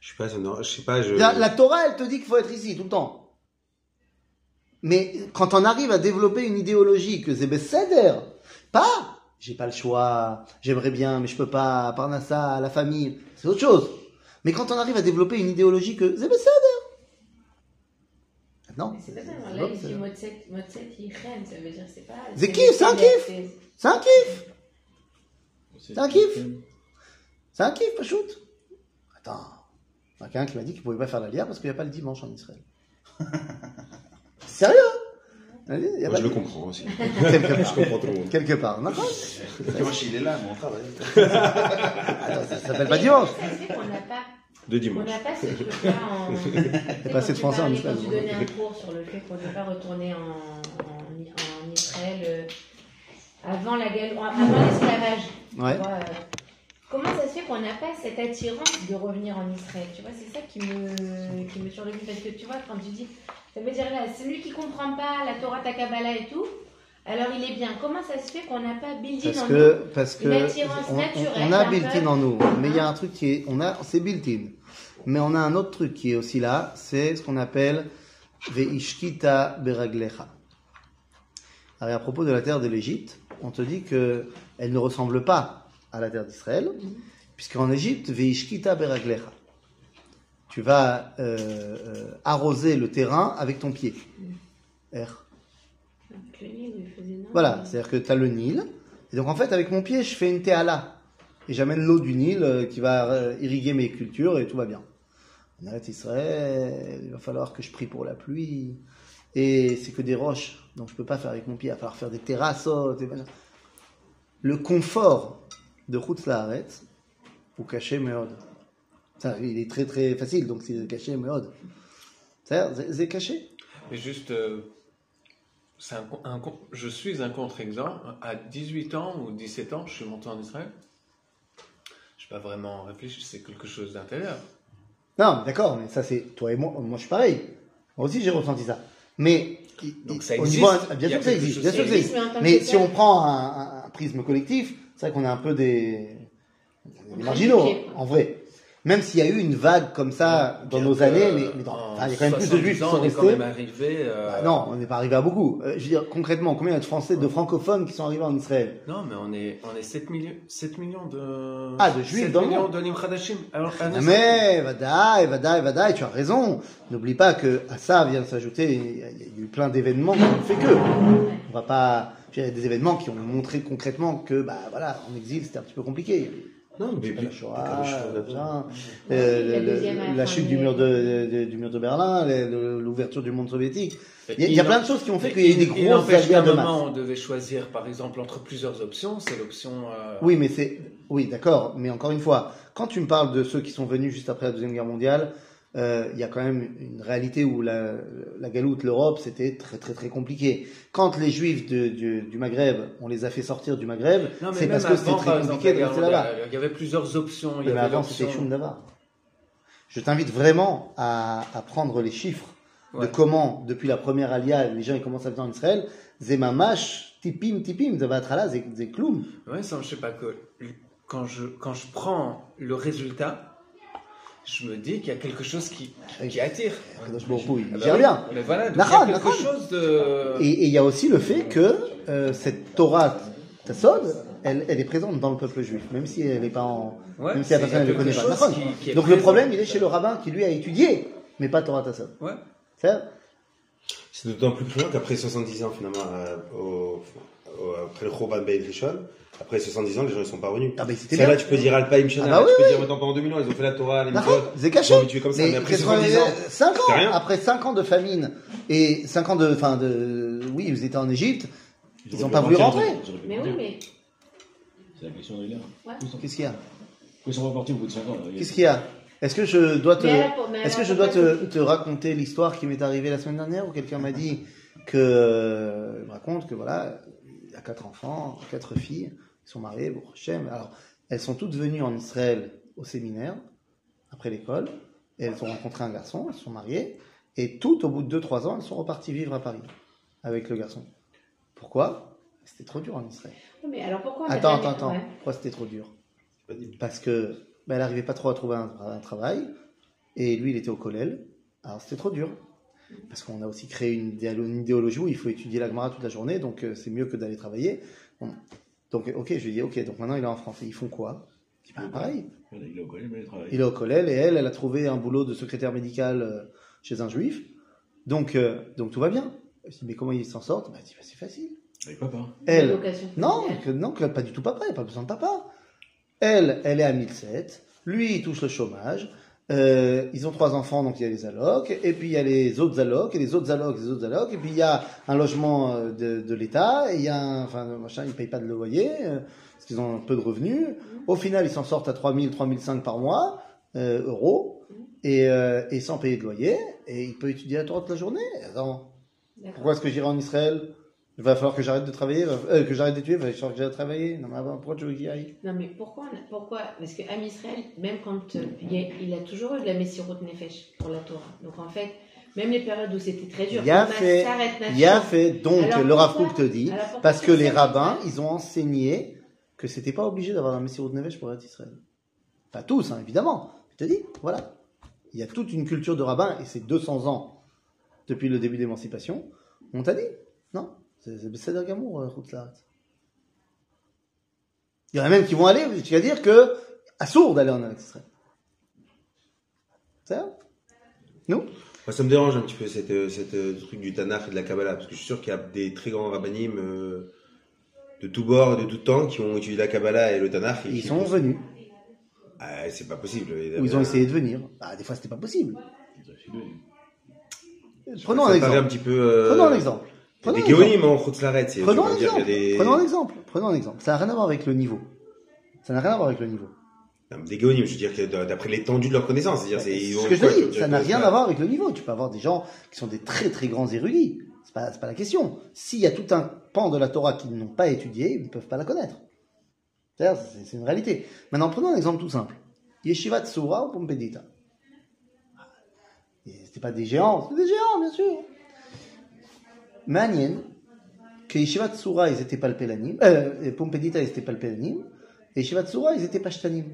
Je sais pas, je sais pas, je. La, la Torah, elle te dit qu'il faut être ici tout le temps. Mais quand on arrive à développer une idéologie que c'est Besséder, pas j'ai pas le choix, j'aimerais bien, mais je peux pas, Parnassa, la famille, c'est autre chose. Mais quand on arrive à développer une idéologie que c'est Besséder. Non, c'est pas ça, c'est là, pas ici, Besséder. Motset, Motset, ça veut dire c'est pas. C'est kiff, c'est un kiff? c'est- c'est un kiff, Un kiff. c'est un kiff, pas shoot. Attends, il y a quelqu'un qui m'a dit qu'il pouvait pas faire la lière parce qu'il n'y a pas le dimanche en Israël. Sérieux? Il y a Moi, pas je le comprends aussi. Quelque part. je comprends tout le monde. Quelque part. d'accord Moi, il est là, mais on travaille. Attends, ça s'appelle pas dimanche. Qu'on n'a pas. De On dimanche. n'a pas ce truc-là en. pas assez de français en Israël. tu donnais un cours sur le fait qu'on ne pas retourner en, en, en Israël euh, avant la gal- avant l'esclavage. Ouais. Tu vois, euh, comment ça se fait qu'on n'a pas cette attirance de revenir en Israël? Tu vois, c'est ça qui me, qui me. Parce que tu vois, quand tu dis, ça veut dire là, celui qui comprend pas la Torah, ta Kabbalah et tout, alors il est bien. Comment ça se fait qu'on n'a pas built Parce en que, parce Une que on, on- on a built-in en nous, mais il y a un truc qui est, on a, c'est built-in. Mais on a un autre truc qui est aussi là, c'est ce qu'on appelle veishkita beraglecha. Alors, à propos de la terre de l'Égypte, on te dit que elle ne ressemble pas à la terre d'Israël, puisqu'en Égypte, veishkita beraglecha. Tu vas euh, euh, arroser le terrain avec ton pied. R. Avec le Nil, il faisait non, Voilà, c'est-à-dire que tu as le Nil. Et donc en fait, avec mon pied, je fais une théala. Et j'amène l'eau du Nil euh, qui va irriguer mes cultures et tout va bien. En Israël, il va falloir que je prie pour la pluie. Et c'est que des roches. Donc je peux pas faire avec mon pied. Il va falloir faire des terrasses. Le confort de Chutz Laaretz, ou caché Meod. Il est très très facile, donc c'est caché Meod. C'est- caché? Mais juste, euh, un, un je suis un contre-exemple. À 18 ans ou 17 ans, je suis monté en Israël. Je n'ai pas vraiment réfléchi, c'est quelque chose d'intérieur. Non, d'accord, mais ça c'est toi et moi. Moi, je suis pareil. Moi aussi, j'ai ressenti ça. Mais Donc, ça au existe. niveau, bien a sûr que ça existe. Bien sûr que ça existe, mais si on prend un, un- un prisme collectif, c'est vrai qu'on est un peu des, des marginaux, en vrai. Même s'il y a eu une vague comme ça dans nos années, mais, mais dans- il y a quand même plus de 70 juifs qui sont on est quand restés. même arrivé. euh, Bah non, on n'est pas arrivé à beaucoup. Euh, je veux dire, concrètement, combien il y a de Français, de francophones qui sont arrivés en Israël? Non, mais on est, on est 7 millions, 7 millions de. Ah, de juifs 7 dans le millions monde. de. Alors, Ah, Mais, Vadaï, Vadaï, Vadaï, tu as raison. N'oublie pas que à ça vient s'ajouter, il y a il y a eu plein d'événements qui ont fait que. On va pas, il y a des événements qui ont montré concrètement que, bah voilà, en exil c'était un petit peu compliqué. Non, mais La Shoah, je- euh, euh, la la la chute du mur de, de- du mur de Berlin, l'ouverture du monde soviétique. Il y a, il y a il plein de choses qui ont fait qu'il y a eu des grosses guerres de masse. moment, on devait choisir, par exemple, entre plusieurs options. C'est l'option. euh, Oui, mais c'est, oui, d'accord. Mais encore une fois, quand tu me parles de ceux qui sont venus juste après la deuxième guerre mondiale, euh, il y a quand même une réalité où la, la galoute, l'Europe, c'était très très très compliqué. Quand les Juifs de- du, du Maghreb, on les a fait sortir du Maghreb, c'est parce que c'était très compliqué de rester là-bas. Il y avait plusieurs options. Il y Mais avait avant, c'était Davar. Je t'invite vraiment à, à prendre les chiffres de comment, depuis la première alia, les gens ils commencent à venir en Israël. Zemamash, tipim, tipim, Zavatrala, Zekloum. Ouais, ça, je sais pas que quand je quand je prends le résultat, je me dis qu'il y a quelque chose qui qui attire. Il gère oui. bien. Mais voilà, donc il y a quelque chose de. Et et il y a aussi le fait que euh, cette Torah Tassod, elle, elle est présente dans le peuple juif, même si elle n'est pas en, Ouais, même si la personne y ne a le connaît pas. qui- qui Donc le problème, il est chez le rabbin qui lui a étudié, mais pas Torah Tassod. Ouais. C'est d'autant plus cruel qu'après 70 ans, finalement, euh, au, au- après le Choban Beit Rishon, après 70 ans, les gens ils sont pas revenus. Ah, c'était Celle-là, bien. tu peux dire Alpaïm Shana, Ah bah tu oui, peux oui. dire maintenant pendant 2000 ans, ils ont fait la Torah, les D'accord, mitzvot. c'est Ils caché. habitués comme ça, mais après 70 ans, 5 c'est ans, rien. après 5 ans de famine et 5 ans de, enfin de, oui, ils étaient en Égypte, ils n'ont pas voulu rentrer. ils Mais oui, mais. C'est la question de. Ouais. Qu'est-ce qu'il y a? Ils sont repartis au bout de 5 ans. là. Qu'est-ce qu'il y a? Est-ce que je dois te, est-ce que je dois te, te raconter l'histoire qui m'est arrivée la semaine dernière où quelqu'un m'a dit que, euh, il me raconte que voilà, il y a quatre enfants, quatre filles, ils sont mariés, bon, Hachem. Alors, elles sont toutes venues en Israël au séminaire après l'école et elles ont rencontré un garçon, elles sont mariées et toutes au bout de 2-3 ans, elles sont reparties vivre à Paris avec le garçon. Pourquoi? C'était trop dur en Israël. Mais alors pourquoi on a Attends, attends, attends. ouais. Pourquoi c'était trop dur? Parce que ben, elle n'arrivait pas trop à trouver un, un travail, et lui, il était au collège. Alors c'était trop dur. Parce qu'on a aussi créé une, idéologie où il faut étudier la Gemara toute la journée, donc euh, c'est mieux que d'aller travailler. Bon. Donc, ok, je lui ai dit, ok, donc maintenant il est en France. Et ils font quoi Je dis, bah, pareil. Il est au collège, mais il travaille. Il est au collège, et elle, elle a trouvé un boulot de secrétaire médical euh, chez un juif. Donc, euh, donc tout va bien. Je dis, mais comment ils s'en sortent? Bah, dis, bah, c'est facile. Avec papa. Elle, non, que, non, que pas du tout papa, il n'y a pas besoin de papa. Elle, elle est à 1007, lui, il touche le chômage, euh, ils ont trois enfants, donc il y a les allocs, et puis il y a les autres allocs, et les autres allocs, les autres allocs, et puis il y a un logement euh, de, de l'État, et il y a un, enfin, machin, ils ne payent pas de loyer, euh, parce qu'ils ont un peu de revenus. Au final, ils s'en sortent à 3000, 3005 par mois, euh, euros, et, euh, et sans payer de loyer, et il peut étudier à Torah toute la journée. Attends, pourquoi est-ce que j'irai en Israël? Il va falloir que j'arrête de travailler, va- euh, que j'arrête d'étudier, il va falloir que j'arrête de travailler. Non, mais avant, pourquoi tu veux j'y aille? Non, mais pourquoi, on a- pourquoi? Parce qu'Am Israël, même quand euh, il, a, il a toujours eu de la Messirut Nefesh pour la Torah. Donc en fait, même les périodes où c'était très dur, Il y a fait, il y a fait, donc Alors le Rav Kook te dit, parce que les rabbins, ils ont enseigné que c'était pas obligé d'avoir un Messirut Nevesh pour être Israël. Pas tous, hein, évidemment. Je te dis, voilà. Il y a toute une culture de rabbins, et c'est 200 ans depuis le début de l'émancipation. On t'a dit, Besséder Gamour, euh, Chutz La'aretz. Il y en a même qui vont aller jusqu'à dire que, à sourd d'aller en Eretz Israël. C'est ça Nous? Moi, ça me dérange un petit peu cette, euh, cette euh, truc du Tanakh et de la Kabbalah, parce que je suis sûr qu'il y a des très grands rabbinim euh, de tous bords, de tout temps, qui ont étudié la Kabbalah et le Tanakh. et Ils sont pensent- venus, Ah, c'est pas possible. ou ils ont essayé de venir. Ah, des fois, c'était pas possible. Ils ont essayé de- Prenons un exemple. un petit peu. euh, Prenons un exemple. Prenons des géonymes en Chutz-Laretz, c'est- Prenons un exemple. des- Prenons un exemple. Prenons un exemple. Ça n'a rien à voir avec le niveau. Ça n'a rien à voir avec le niveau. Non, Des géonymes, je veux dire, que d'après l'étendue de leur connaissance. C'est-à-dire, c'est. ce que je quoi, dis. Ça n'a rien à voir avec le niveau. Tu peux avoir des gens qui sont des très très grands érudits. C'est pas, c'est pas la question. S'il y a tout un pan de la Torah qu'ils n'ont pas étudié, ils ne peuvent pas la connaître. C'est-à-dire, C'est c'est une réalité. Maintenant, prenons un exemple tout simple. Yeshiva Tsura ou Pompedita. Et C'était pas des géants, c'était des géants, bien sûr. Manien, que Yeshiva Tsura, ils étaient pas le Pélanim, euh, et Pompedita, ils étaient pas le Pélanim, et Yeshiva Tsura, ils étaient pas Shtanim.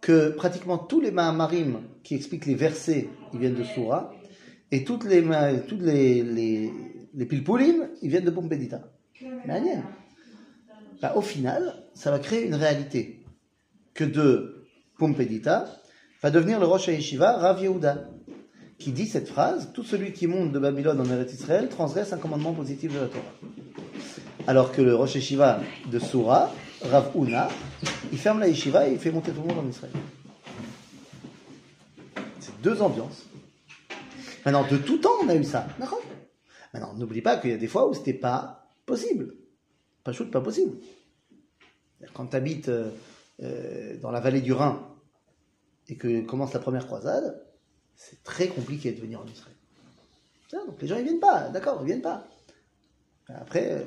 que pratiquement tous les Mahamarim qui expliquent les versets, ils viennent de Surah, et toutes les, toutes les, les, les pilpoulim, ils viennent de Pompédita. Manière. Bah, au final, ça va créer une réalité que de Pompédita va devenir le Rosh Yeshiva Rav Yehuda, qui dit cette phrase Tout celui qui monte de Babylone en Eretz Israël transgresse un commandement positif de la Torah. Alors que le Rosh Yeshiva de Soura, Rav Una, il ferme la Yeshiva et il fait monter tout le monde en Israël. C'est deux ambiances. Maintenant, de tout temps, on a eu ça. Maintenant, n'oublie pas qu'il y a des fois où c'était pas possible. Pas chaud, pas possible. Quand tu habites dans la vallée du Rhin et que commence la première croisade, c'est très compliqué de venir en Israël. Donc les gens ils viennent pas, d'accord, ils viennent pas. Après, euh,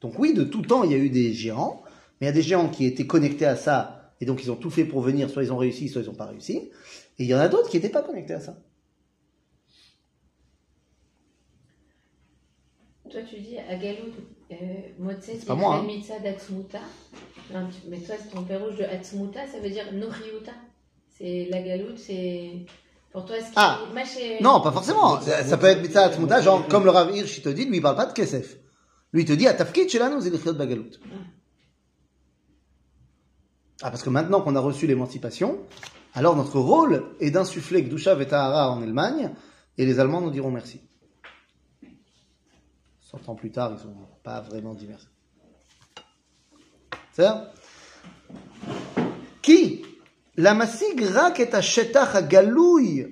donc oui, de tout temps il y a eu des géants, mais il y a des géants qui étaient connectés à ça et donc ils ont tout fait pour venir, soit ils ont réussi, soit ils n'ont pas réussi. Et il y en a d'autres qui n'étaient pas connectés à ça. Toi, tu dis à Galoud, euh, Motse, c'est pas moi, hein. Mais toi, c'est ton père rouge de Atzmuta, ça veut dire Nochiuta. C'est la Galoud, c'est. Pour toi, ce qui Ah. Non, pas forcément. Ça, ça peut être mitzvah genre comme le Rav Hirsch il te dit, lui il parle pas de kesef. Lui il te dit, à tafkid shelanu l'echiyot bagalout. Ah, parce que maintenant qu'on a reçu l'émancipation, alors notre rôle est d'insuffler Gdusha Vetahara en Allemagne, et les Allemands nous diront merci. Cent ans plus tard, ils sont pas vraiment divers. C'est Qui? למשיג רק את השטח הגלוי,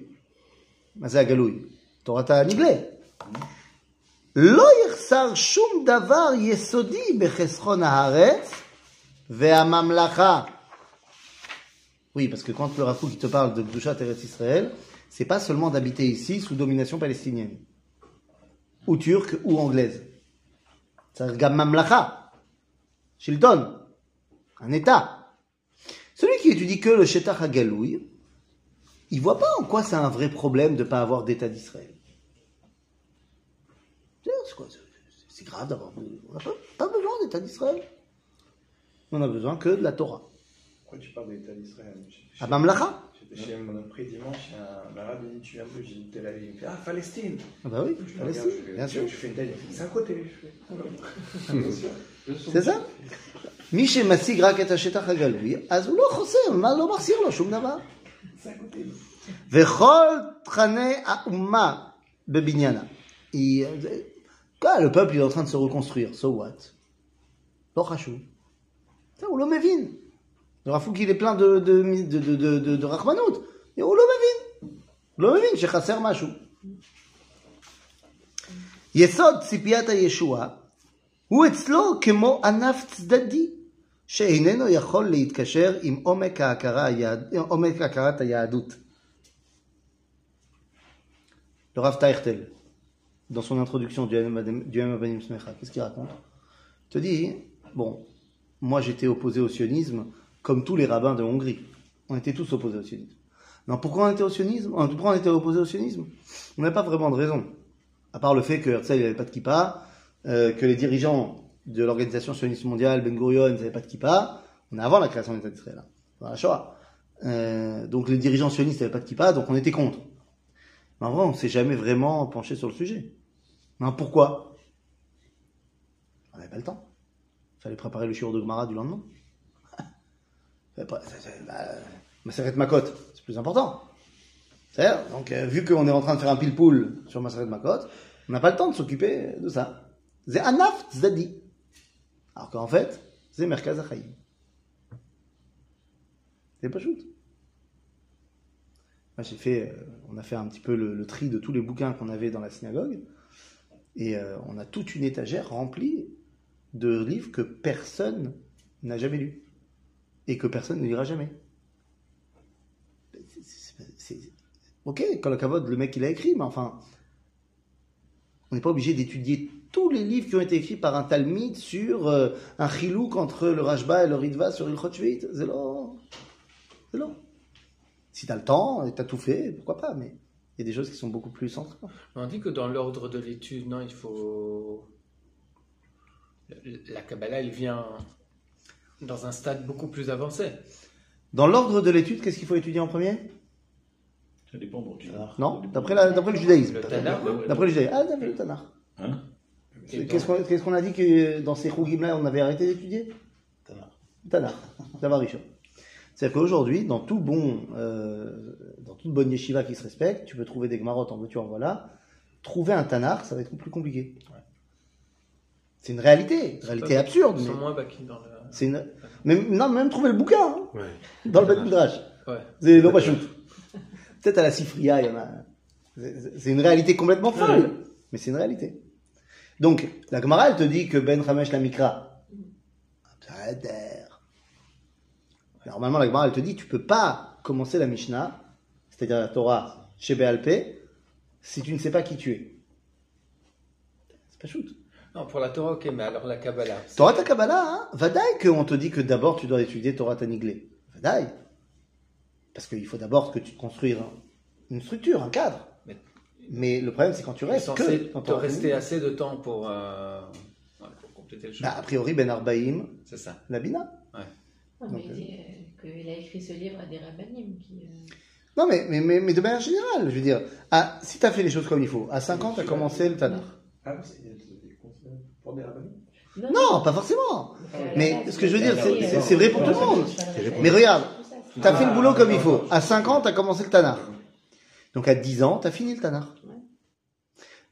מה זה הגלוי? תורת הנגלה. לא יחסר שום דבר יסודי בחסכון הארץ והממלכה. Oui, parce que quand le Rafouk il te parle de Gdushat Eretz Israël, c'est pas seulement d'habiter ici sous domination palestinienne, ou turque, ou anglaise. C'est גם ממלכה, שלטון, un État. Étudie que le Shetach HaGaloui, il voit pas en quoi c'est un vrai problème de ne pas avoir d'État d'Israël. C'est grave d'avoir. On n'a pas, besoin d'État d'Israël. On a besoin que de la Torah. Pourquoi tu parles d'État d'Israël? J'étais À Mamlacha J'étais chez mon prix dimanche, il y a un arabe, il dit Tu viens dit Tel Aviv. Il me Ah, Palestine Ah bah oui, Je le Palestine, bien sûr. Je fais une fait C'est à côté. Ah. C'est ça מי שמשיג רק את השטח הגלוי, אז הוא לא חוסר, מה לא מחסיר לו שום דבר. C'est à côté. וכל תכני האומה בבניינה. היא- זה- quoi, le peuple il est en train de se reconstruire, so what לא חשוב. זה, הוא לא מבין. le רפוק il est plein de, de, de, de, de, de, de רחמנות. הוא לא מבין. הוא לא מבין שחסר משהו. יסוד ציפיית הישועה הוא אצלו כמו ענף צדדי, שאיננו יכול להתקשר עם עומק, ההכרה, היהד... עומק הכרת היהדות. Le Rav Taertel, dans son introduction du Yom Abanim Smecha, qu'est-ce qu'il raconte Il te dit, bon, moi j'étais opposé au sionisme comme tous les rabbins de Hongrie. On était tous opposés au sionisme. Non, pourquoi on était au sionisme Euh, Pourquoi on était opposé au sionisme On n'a pas vraiment de raison. À part le fait que Herzl n'avait pas de kippa, euh, que les dirigeants de l'organisation sioniste mondiale, Ben Gurion, n'avaient pas de kippa. On est avant la création de l'État d'Israël, hein, dans la Shoah. Euh, donc les dirigeants sionistes n'avaient pas de kippa, donc on était contre. Mais en vrai, on ne s'est jamais vraiment penché sur le sujet. Mais pourquoi? On n'avait pas le temps. Il fallait préparer le shiur de Gemara du lendemain. Fallait pas- c'est- c'est- bah, Maseret Makot, c'est plus important. Donc, euh, vu qu'on est en train de faire un pile-poule sur Maseret Makot, on n'a pas le temps de s'occuper de ça. C'est Anaf Tzadi. Alors qu'en fait, c'est Merkaz Achaïm. C'est pas shoot. Moi, j'ai fait, euh, on a fait un petit peu le, le tri de tous les bouquins qu'on avait dans la synagogue, et euh, on a toute une étagère remplie de livres que personne n'a jamais lus, et que personne ne lira jamais. Ok, Kolakavod, le mec il a écrit, mais enfin, on n'est pas obligé d'étudier tous les livres qui ont été écrits par un Talmud sur euh, un chilouk entre le Rajba et le Ritva sur Ilchot Shvit. C'est long. C'est long. Si t'as le temps et t'as tout fait, pourquoi pas, mais il y a des choses qui sont beaucoup plus centrales. On dit que dans l'ordre de l'étude, non, il faut. La Kabbalah, elle vient dans un stade beaucoup plus avancé. Dans l'ordre de l'étude, qu'est-ce qu'il faut étudier en premier? Ça dépend. Non D'après la- d'après le judaïsme. Le Tanakh. D'après le judaïsme. Ah, d'après le Tanakh. Hein? Qu'est-ce qu'on a dit que dans ces Chougim là, on avait arrêté d'étudier? Tanakh. Tanakh, Davar Rishon. C'est-à-dire qu'aujourd'hui, dans tout bon, euh, dans toute bonne yeshiva qui se respecte, tu peux trouver des Gmarot en veux-tu en voilà. Trouver un Tanakh, ça va être plus compliqué. C'est une réalité, une réalité absurde. Mais moins dans le. une... même, non, même trouver le bouquin hein, Ouais. dans le Bet Midrash. Ouais. C'est. Peut-être à la Sifria, il y en a. C'est c'est une réalité complètement folle, mais c'est une réalité. Donc, la Gemara, elle te dit que Ben Hamesh la Mikra. Normalement, la Gemara, elle te dit, tu peux pas commencer la Mishnah, c'est-à-dire la Torah, chez Béalpé, si tu ne sais pas qui tu es. C'est pas shoot. Non, pour la Torah, ok, mais alors la Kabbalah. Torah ta Kabbalah, hein, Vadaï qu'on te dit que d'abord tu dois étudier Torah ta Niglé. Vadaï. Parce qu'il faut d'abord que tu te une structure, un cadre. Mais- le problème, c'est quand tu restes que ta rester assez de temps pour, euh, ouais, pour compléter le chemin. Bah, a priori, Ben Arbaïm, C'est ça. la Bina. Non, mais il dit euh, qu'il a écrit ce livre à des rabbinim qui. euh, Non, mais, mais, mais, mais de manière générale, je veux dire, à, si tu as fait les choses comme il faut, à 5 ans, tu as commencé le Tanakh. Ah pour des rabbins. Non, pas forcément. euh, Mais ce que je veux dire, euh, c'est- oui, c'est- euh, c'est vrai pour tout le monde. Mais regarde, tu as fait le boulot comme il faut. À 5 ans, tu as commencé le Tanakh. Donc à 10 ans, tu as fini le Tanakh.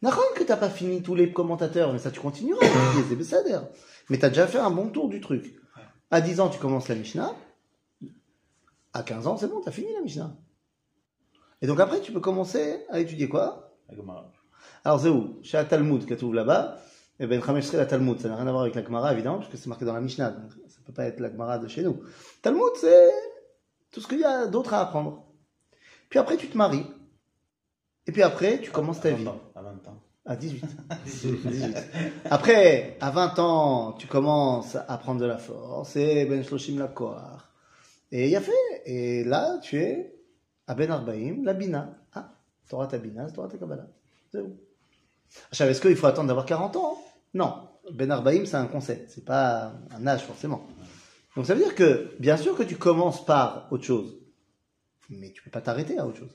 N'importe que tu n'as pas fini tous les commentateurs, mais ça tu continueras. c'est Bessader. Mais tu as déjà fait un bon tour du truc. À 10 ans, tu commences la Mishnah. À 15 ans, c'est bon, tu as fini la Mishnah. Et donc après, tu peux commencer à étudier quoi? Alors c'est où Chez la Talmud, qui trouve là-bas. Et ben Chamesh serait la Talmud. Ça n'a rien à voir avec la Gemara, évidemment, puisque c'est marqué dans la Mishnah. Donc ça peut pas être la Gemara de chez nous. Talmud, c'est tout ce qu'il y a d'autre à apprendre. Puis après, tu te maries. Et puis après, tu commences ta À vie. 20 ans, À 20 ans. À 18. 18. Après, à 20 ans, tu commences à prendre de la force. Et Ben Shloshim la. Et il a fait. Et là, tu es à Ben Arbaïm, la Bina. Ah, Torah ta Bina, Torah ta Kabbalah. C'est où? Achab, est-ce qu'il faut attendre d'avoir 40 ans Non. Ben Arbaïm, c'est un concept. C'est pas un âge, forcément. Donc ça veut dire que, bien sûr que tu commences par autre chose. Mais tu peux pas t'arrêter à autre chose.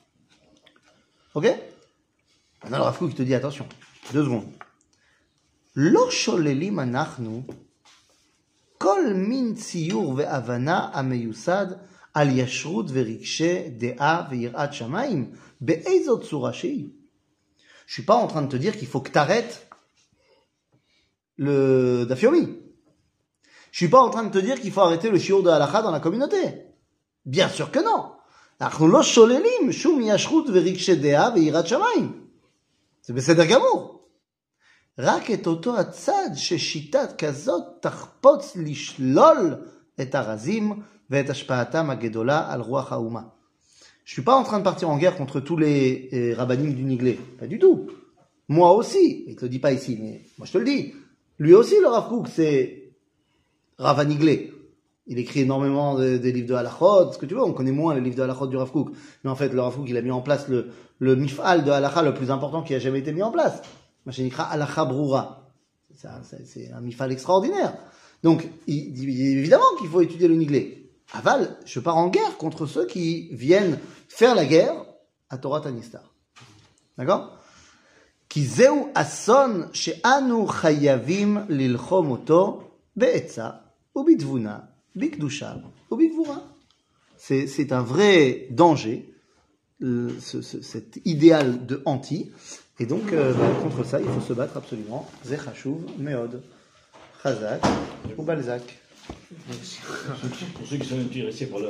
Ok Maintenant, le Rafou qui te dit attention, deux secondes. L'orsholelim anachnu, kol min tsiur ve'avana ameyusad al yashrut ve'rikshe de'a ve'irat shamaim, be'ezot tsurashi. Je suis pas en train de te dire qu'il faut que tu arrêtes le dafyomi. Je suis pas en train de te dire qu'il faut arrêter le shiur de halacha dans la communauté. Bien sûr que non. אנחנו לא שוללים שום ישרות ורגשי דעה ויראת שמיים. זה בסדר גמור. רק את אותו הצד ששיטת כזאת תחפוץ לשלול את הרזים ואת השפעתם הגדולה על רוח האומה. Je suis pas en train de partir en guerre contre tous les euh, rabbinim du Niglé. Pas du tout. Moi aussi. Il te le dit pas ici, mais moi je te le dis. Lui aussi, le Rav Kook, c'est Rav Niglé. il écrit énormément des livres de halachot, ce que tu veux, on connaît moins les livres de halachot du Rav Mais en fait, le Rav il a mis en place le, mif'al de halacha le plus important qui a jamais été mis en place. Machinikra halacha broura. C'est un, mif'al extraordinaire. Donc, il, il, évidemment qu'il faut étudier le niglé. Aval, je pars en guerre contre ceux qui viennent faire la guerre à Torah Tanistar. D'accord? Qui zeu ason chayavim lilchom oto be'etza ou Bikdusha ou Bikvura. C'est un vrai danger, ce, ce, cet idéal de anti. Et donc, euh, bah, contre ça, il faut se battre absolument. Zechashuv, Meod, Chazak ou Balzac. Pour ceux qui sont intéressés par le...